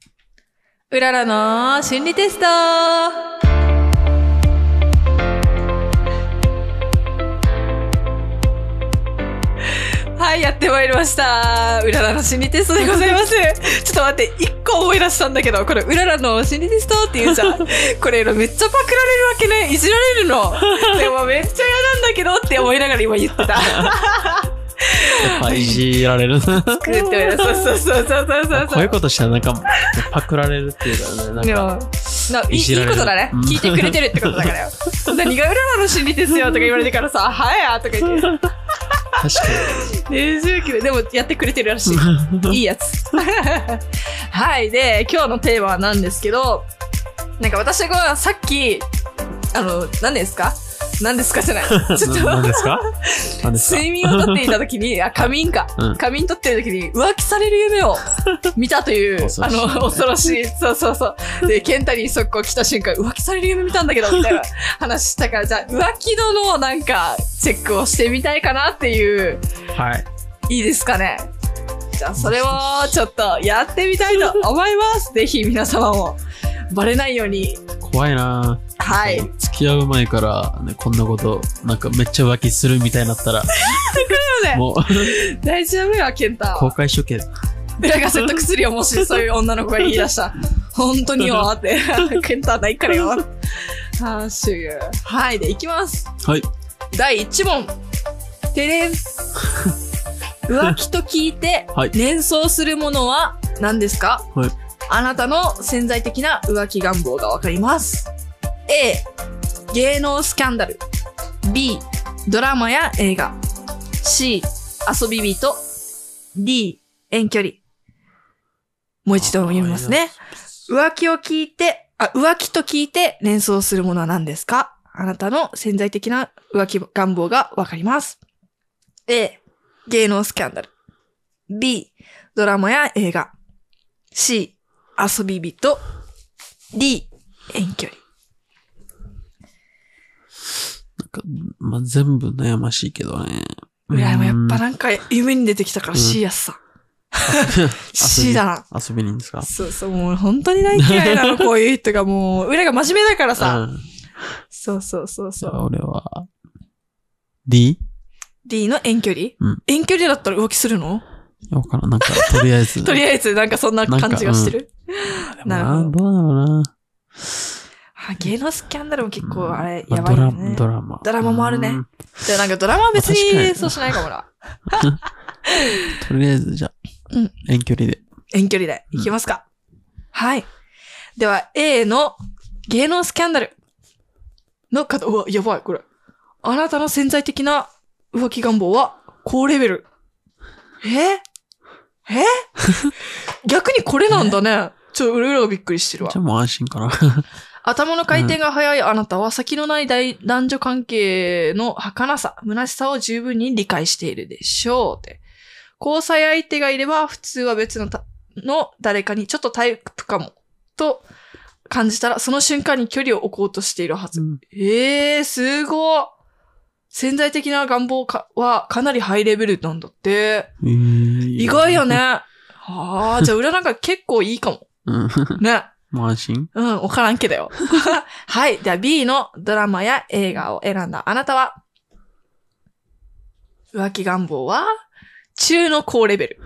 うららの心理テストはい、やってまいりました。うららの心理テストでございます。ちょっと待って、一個思い出したんだけど、これ、うららの心理テストって言うじゃん。これ、めっちゃパクられるわけね。いじられるの。でもめっちゃ嫌なんだけどって思いながら今言ってた。やっぱいじられるな。作って。そうそうそうそうそうそう。こういうことしたらなんかパクられるっていうかね、なんかいいいことだねうん。聞いてくれてるってことだからよ。何が裏なの心理ですよとか言われてからさ、はいやとか言って。確か練習期で、でもやってくれてるらしい。に。いいやつ。はい。で、今日のテーマはなんですけど、なんか私がさっき、あの、何ですか？何ですか？じゃない。ちょっと。何ですか？睡眠をとっていた時に、あ、仮眠か？うん仮眠とってる時に浮気される夢を見たという、恐ろしいあの、恐ろしい。そうそうそう。で、ケンタに速攻来た瞬間、浮気される夢見たんだけど、みたいな話したか？ら、じゃあ、浮気度のなんか、チェックをしてみたいか？なっていう、はい。いいですか？ね。じゃあ、それをちょっとやってみたいと思います。ぜひ皆様も、バレないように。怖いなはい。付き合う前から、ね、こんなこと、なんかめっちゃ浮気するみたいになったら、もう、大丈夫よ、ケンタ。公開処刑。裏が説得するよ、もしそういう女の子が言い出した。本当によ、って。ケンタないからよ。ハッシュグ。はい、で、いきます。はい。第1問。てれん。浮気と聞いてはい、連想するものは何ですか？はい。あなたの潜在的な浮気願望がわかります。A、芸能スキャンダル。B、ドラマや映画。C、遊び人。D、遠距離。もう一度読みますね。浮気を聞いて、あ、浮気と聞いて連想するものは何ですか？あなたの潜在的な浮気願望がわかります。A、芸能スキャンダル。B、ドラマや映画。C、遊び人。D、遠距離。なんか、まあ、全部悩ましいけどね。うらやもやっぱな。なんか夢に出てきたから C やっさ。C だな。遊びにいいんですか？そうそう、もう本当に大嫌いなの、こういう人がもう、裏が真面目だからさ。うん。そうそうそうそう。俺は、D? D の遠距離、うん遠距離だったら浮気するの？わからん。なんか、とりあえず。とりあえずなんかそんな感じがしてる。なるほどどうだろうな。あ芸能スキャンダルも結構あれ、まやばいよね。ドラドラマ。ドラマもあるねうんでなんかドラマは別ににそうしないかもな。とりあえず、じゃあ、うん遠距離で。遠距離で。いきますか。はい。では、A の芸能スキャンダルの方、うわ、やばい、これ。あなたの潜在的な浮気願望は高レベル。え？え？逆にこれなんだね。ちょ、うるうるびっくりしてるわじゃ。あもう安心かな。頭の回転が速いあなたは先のない大男女関係の儚さ、虚しさを十分に理解しているでしょうって。交際相手がいれば普通は別のたの誰かにちょっとタイプかもと感じたらその瞬間に距離を置こうとしているはず。うんええー、すごい。潜在的な願望かはかなりハイレベルなんだって。えー意外よね。。ああ、じゃあ裏なんか結構いいかも。うん。ね。もう安心うん、わからんけどよ。はい。では B のドラマや映画を選んだあなたは、浮気願望は、中の高レベル。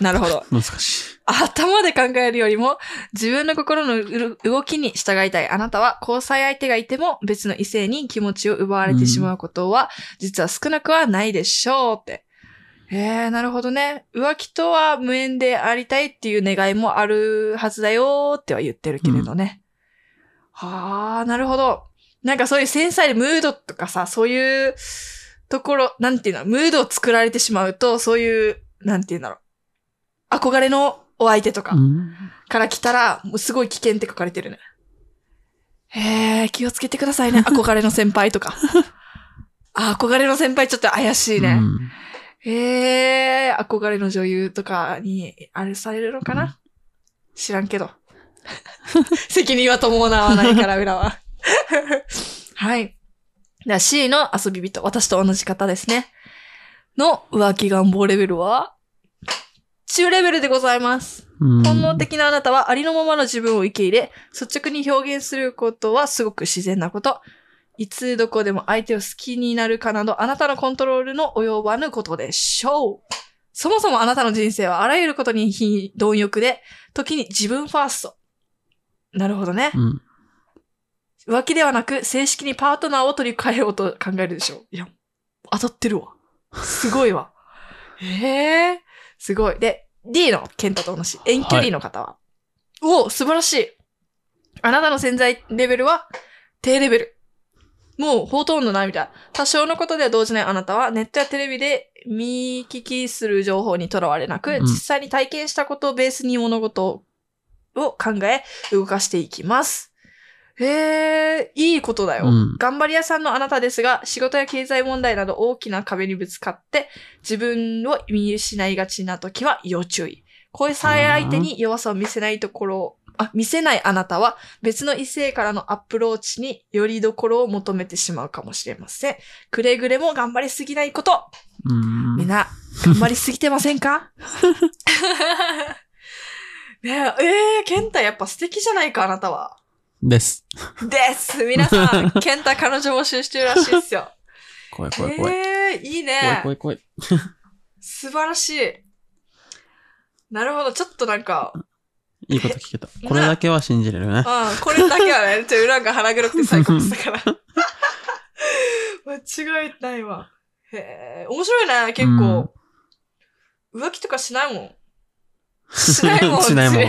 なるほど。難しい。頭で考えるよりも、自分の心のう動きに従いたいあなたは、交際相手がいても別の異性に気持ちを奪われてしまうことは、実は少なくはないでしょうって。えー、なるほどね。浮気とは無縁でありたいっていう願いもあるはずだよっては言ってるけれどね。はあ、なるほど。なんかそういう繊細でムードとかさ、そういうところ、なんていうの、ムードを作られてしまうと、そういう、なんていうんだろう。憧れのお相手とかうん。から来たら、もうすごい危険って書かれてるね。へえ、気をつけてくださいね。憧れの先輩とか。あ、憧れの先輩ちょっと怪しいね。うんへえ、憧れの女優とかに、あれされるのかな、知らんけど。責任は伴わないから、裏は。はい。では C の遊び人、私と同じ方ですね。の浮気願望レベルは、中レベルでございます。うん本能的なあなたはありのままの自分を受け入れ、率直に表現することはすごく自然なこと。いつどこでも相手を好きになるかなど、あなたのコントロールの及ばぬことでしょう。そもそもあなたの人生はあらゆることに非貪欲で、時に自分ファースト。なるほどね。うん。浮気ではなく、正式にパートナーを取り替えようと考えるでしょう。いや、当たってるわ。すごいわ。へ え、すごい。で、D のケンタと同じ。遠距離の方は。おお、素晴らしい。あなたの潜在レベルは低レベル。もうほとんどないみたい。多少のことでは動じないあなたはネットやテレビで見聞きする情報にとらわれなく、うん実際に体験したことをベースに物事を考え動かしていきます。へえ、いいことだよ、うん頑張り屋さんのあなたですが、仕事や経済問題など大きな壁にぶつかって、自分を見失いがちな時は要注意。恋さえ相手に弱さを見せないところを、あ、見せないあなたは別の異性からのアプローチによりどころを求めてしまうかもしれません。くれぐれも頑張りすぎないこと。うんみんな、頑張りすぎてませんか？ねえ、えー、ケンタやっぱ素敵じゃないか、あなたは。です。です。皆さん、ケンタ彼女募集してるらしいですよ。怖い怖い怖い。えー、いい怖いね。怖い怖い。素晴らしい。なるほど、ちょっとなんか、いいこと聞けた。これだけは信じれるね。うん、これだけはね、ちょ、裏が腹黒くて最高でしたから。間違いないわ。へえ、面白いね、結構。浮気とかしないもん。しないもん。しないもん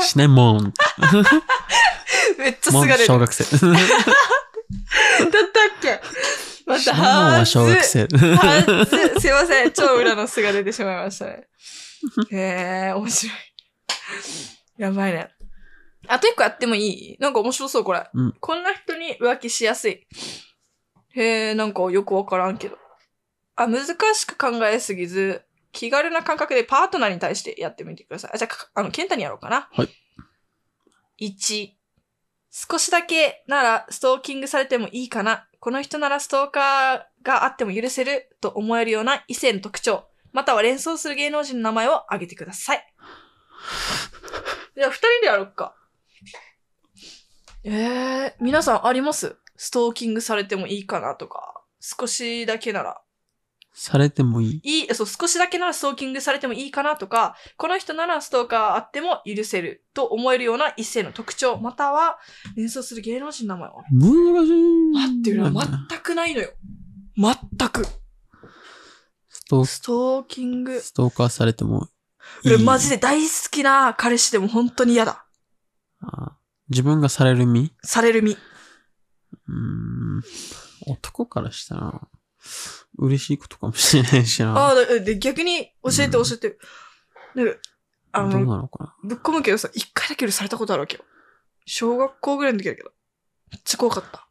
しないもん。めっちゃすがれる。だっ小学生。たっけ？ましたは小学生。はずすいません。超裏の素が出てしまいましたね。へえ、面白い。やばいね。あと一個やってもいいなんか面白そう、これ。うんこんな人に浮気しやすい。へえ、なんかよくわからんけど。あ、難しく考えすぎず、気軽な感覚でパートナーに対してやってみてください。あ、じゃあか、あの、ケンタにやろうかな。はい。1、少しだけならストーキングされてもいいかな。この人ならストーカーがあっても許せると思えるような異性の特徴、または連想する芸能人の名前を挙げてください。じゃあ、二人でやろうか。えー、皆さんあります？ストーキングされてもいいかなとか、少しだけなら。されてもいい？いい、そう、少しだけならストーキングされてもいいかなとか、この人ならストーカーあっても許せると思えるような一性の特徴、または連想する芸能人の名前を。難しい。待ってるな、全くないのよ。全く。ストーキング。ストーカーされてもいい。俺マジで大好きな彼氏でも本当に嫌だ。あ自分がされる身？される身。うーん。男からしたら、嬉しいことかもしれないしな。ああ、でで逆に教えて教えて。なんか、あどうの、なのかな？ぶっ込むけどさ、一回だけされたことあるわけよ。小学校ぐらいの時だけど。めっちゃ怖かった。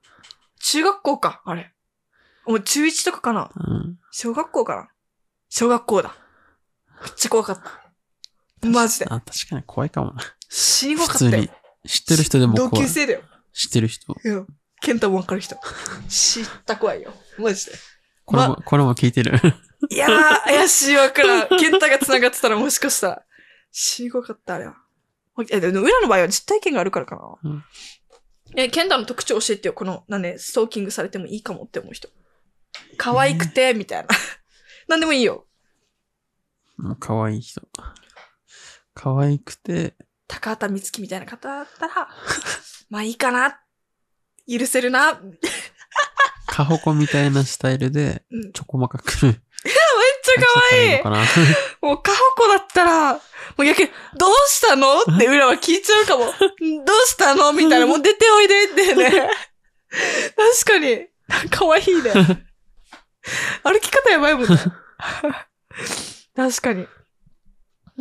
中学校か、あれ。もう中1とかかな？うん。小学校かな？小学校だ。めっちゃ怖かった。マジで。あ、確かに怖いかもな。死に怖かったよ普通に。。知ってる人でも同怖い。級生だよ。知ってる人。いや、ケンタもわかる人。知った怖いよ。マジで。これも、これも聞いてる。いやー、怪しいわからん。ケンタが繋がってたらもしかしたら。死に怖かった、あれは。え、でも裏の場合は実体験があるからかな。うんえ、ケンタの特徴教えてよ。この、なんで、ストーキングされてもいいかもって思う人。可愛くて、みたいな。なんでもいいよ。もう可愛い人。可愛くて、高畑充希みたいな方だったら、まあいいかな。許せるな。め っカホコみたいなスタイルでちょこまかくる。ちゃ可愛い の。かな？もう、カホコだったら、もう逆に、どうしたの？って裏は聞いちゃうかも。どうしたの？みたいな、もう出ておいでってね。確かに、可愛いね。歩き方やばいもんね。確かに。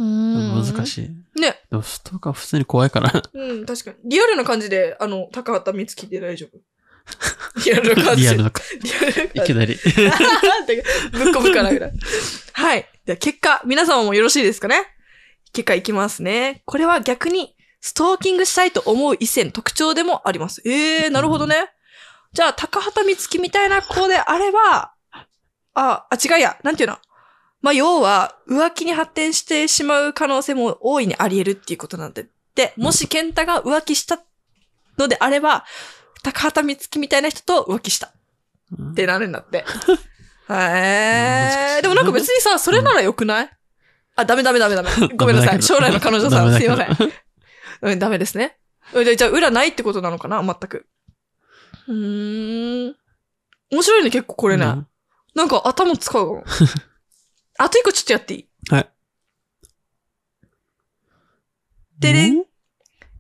難しい。ね。でもストーカー普通に怖いから。うん、確かに。リアルな感じで、あの、高畑充希で大丈夫。リアルな感じ。リアルな、感じいきなり。ぶっ込むからぐらい。はい。では結果、皆様もよろしいですかね結果いきますね。これは逆に、ストーキングしたいと思う異性の特徴でもあります。えー、なるほどね。じゃあ、高畑充希みたいな子であれば、あ、あ、違いや。なんていうの？まあ、要は、浮気に発展してしまう可能性も大いにあり得るっていうことなんで。で、もし健太が浮気したのであれば、高畑充希みたいな人と浮気した。うんってなるんだって。へえでもなんか別にさ、それならよくない、あ、ダメダメダメダメ。ごめんなさい。将来の彼女さん、すいません。うん、ダメですね。うんじゃあ、じゃあ裏ないってことなのかな全く。うーん。面白いね、結構これね。うんなんか頭使うかも。あと一個ちょっとやっていい？はい。でれんうん？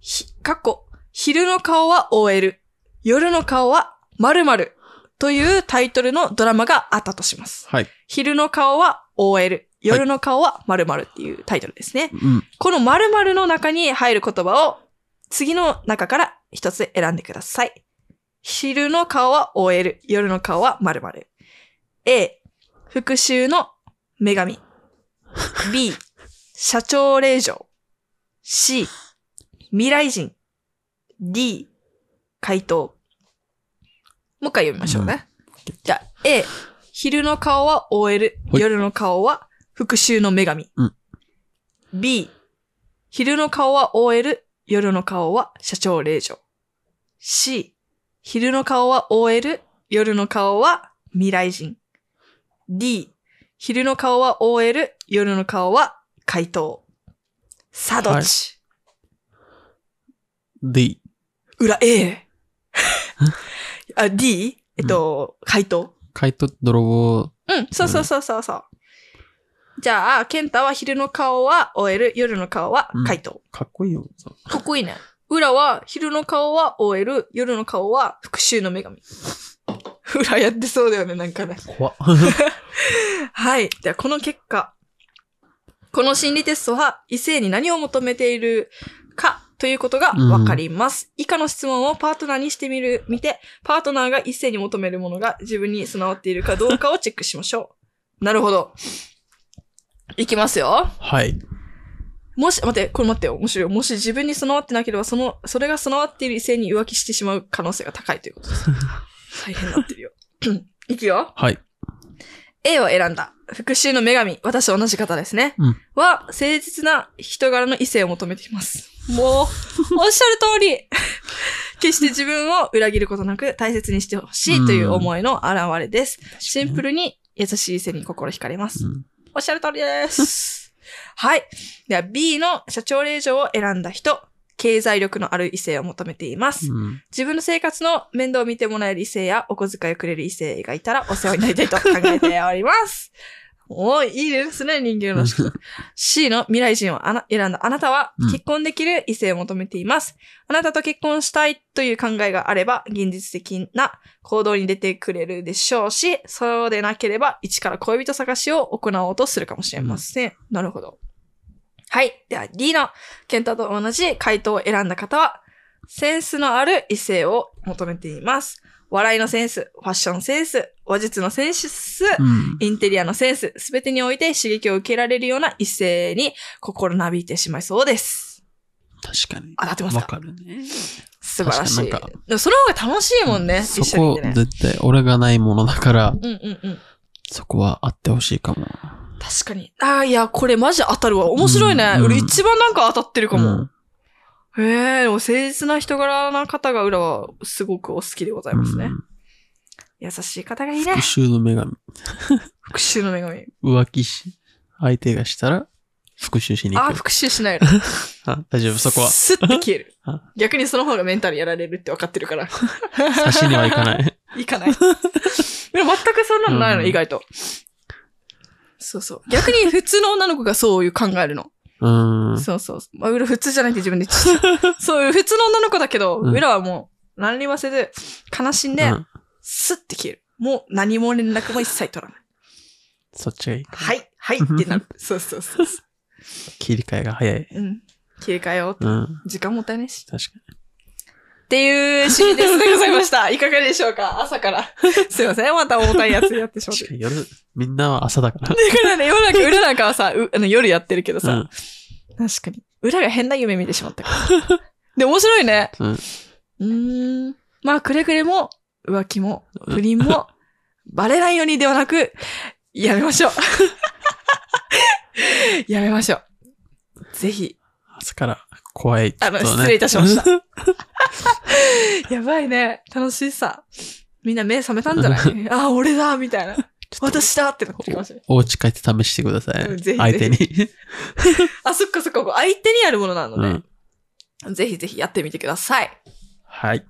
ひ、かっこ、昼の顔は OL、夜の顔は〇〇というタイトルのドラマがあったとします。はい。昼の顔は OL、夜の顔は〇〇っていうタイトルですね。うん。この〇〇の中に入る言葉を次の中から一つ選んでください。昼の顔は OL、夜の顔は〇〇。A、復讐の女神。B、社長令嬢。C、未来人。D、回答。もう一回読みましょうね。じゃあ、A、昼の顔は OL、はい夜の顔は復讐の女神。うん B、昼の顔は OL、夜の顔は社長令嬢。C、昼の顔は OL、夜の顔は未来人。D、昼の顔は OL、夜の顔は回答。さあ、どっち、D。裏 A。あ、D? えっと、回答。怪盗泥棒。うん、そうそうそうそうそう。じゃあ、ケンタは昼の顔は OL、夜の顔は回答。かっこいいよ。かっこいいね。裏は昼の顔は OL、夜の顔は復讐の女神。裏やってそうだよね、なんかね。怖っ。はい。では、この結果。この心理テストは異性に何を求めているかということがわかります。以下の質問をパートナーにしてみる、見て、パートナーが異性に求めるものが自分に備わっているかどうかをチェックしましょう。なるほど。いきますよ。はい。もし、待って、これ待ってよ。面白い。もし自分に備わってなければ、その、それが備わっている異性に浮気してしまう可能性が高いということです。大変になってるよ。いくよ。はい。A を選んだ。復讐の女神。私と同じ方ですね。うんは、誠実な人柄の異性を求めています。もう、おっしゃる通り。決して自分を裏切ることなく大切にしてほしいという思いの表れです。シンプルに優しい異性に心惹かれます。うんおっしゃる通りです。はい。では B の社長令嬢を選んだ人。経済力のある異性を求めています。うん自分の生活の面倒を見てもらえる異性やお小遣いをくれる異性がいたらお世話になりたいと考えております。おーいいですね、人間の人。C の未来人をあな選んだあなたはうん結婚できる異性を求めています。あなたと結婚したいという考えがあれば現実的な行動に出てくれるでしょうし、そうでなければ一から恋人探しを行おうとするかもしれません。なるほど。はい。では D のケンタと同じ回答を選んだ方は、センスのある異性を求めています。笑いのセンス、ファッションセンス、話術のセンス、うん。インテリアのセンス、すべてにおいて刺激を受けられるような異性に心なびいてしまいそうです。確かに。当たってますか？わかるね。素晴らしい。でもその方が楽しいもんね、そ一緒にいこてね。絶対俺がないものだから、うんうんうん。そこはあってほしいかも。確かに。ああ、いや、これマジ当たるわ。面白いね。うん俺一番なんか当たってるかも。うんへえ、でも誠実な人柄な方が裏はすごくお好きでございますね。うん優しい方がいいね復。讐の女神。復讐の女神。浮気し、相手がしたら、復讐しに行ああ、く。復讐しない 大丈夫、そこは。スッて消える あ。逆にその方がメンタルやられるって分かってるから。差しにはいかない。いかない。でも全くそんなのないの、うん意外と。そうそう。逆に普通の女の子がそういう考えるの。うーん。そうそう。まあ、裏普通じゃないって自分で言っちゃった そういう普通の女の子だけど、うん裏はもう何にもせず、悲しんで、うんスッて消える。もう何も連絡も一切取らない。そっちがいい。はい、はい ってなる。そうそうそうそ切り替えが早い。う。うん。切り替えよう。うん。時間もったいないし。確かっていうシリーズでございました。いかがでしょうか？朝から。すいません。また重たいやつやってしまに。って。夜、みんなは朝だから。だからね、夜なんか、裏なんかはさ、うあの夜やってるけどさ、うん。確かに。裏が変な夢見てしまったから。で、面白いね。うん。うーん。まあ、くれぐれも、浮気も、不倫も、バレないようにではなく、やめましょう。やめましょう。ぜひ。朝から怖い。あの失礼いたしました。やばいね。楽しさ。みんな目覚めたんじゃない？あ、俺だみたいな。私だってなってるかもしれない。お家帰って試してください。うんぜひ相手に。あ、そっかそっか。相手にあるものなのうねん。。ぜひぜひやってみてください。はい。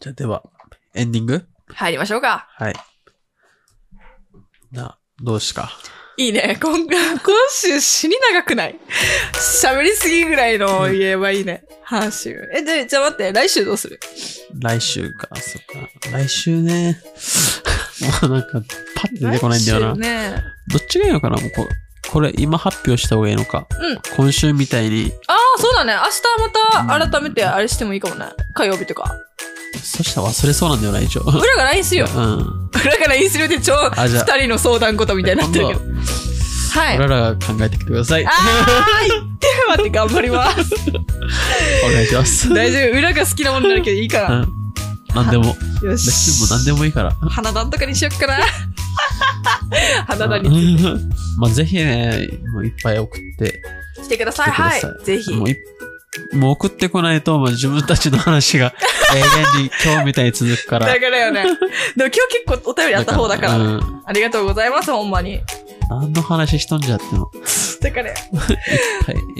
じゃあでは、エンディング？入りましょうか。はい。なあ、どうですか？いいね。今 今週死に長くない？喋りすぎぐらいの言えばいいね。話を。え、で、じゃあ待って、来週どうする？来週か、そっか。来週ね。もうなんか、パッて出てこないんだよな。来週ね。どっちがいいのかな？もうここれ、今発表した方がいいのか。うん。今週みたいに、ああ、あ、そうだね。明日また改めてあれしてもいいかもね。火曜日とか。そしたら忘れそうなんだよな、一応。裏が LINE するよ。うん。裏が LINE するって超、あじゃあ二人の相談事みたいになってるけど。はい。俺らが考えてきてください。あー、言って待って、頑張ります。お願いします。大丈夫。裏が好きなものになるけどいいかな。うん。なんでも。よ別にも。何でもいいから。花壇とかにしよっかな。花壇にうんまあ、ぜひね、もういっぱい送って来てください。はい。ぜひ。もういもう送ってこないと、もう自分たちの話が 永遠に今日みたいに続くから。だからよね。でも今日結構お便りあった方だから。うんありがとうございます、ほんまに。何の話しとんじゃっても。だからい。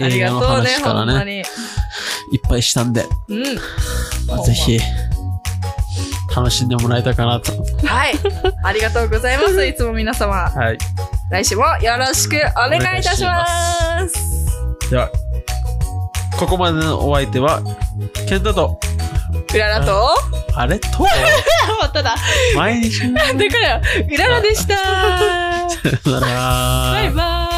あり映画のがとうね、話からね、ほんまに。いっぱいしたんで、うん。まあぜひ、楽しんでもらえたかなと。はい。ありがとうございます。いつも皆様。はい。来週もよろしくお願いいたします。では、ここまでのお相手は、ケンタと、うららと、あれと、まただ。毎日、だから、うららでした。さよならバイバイ。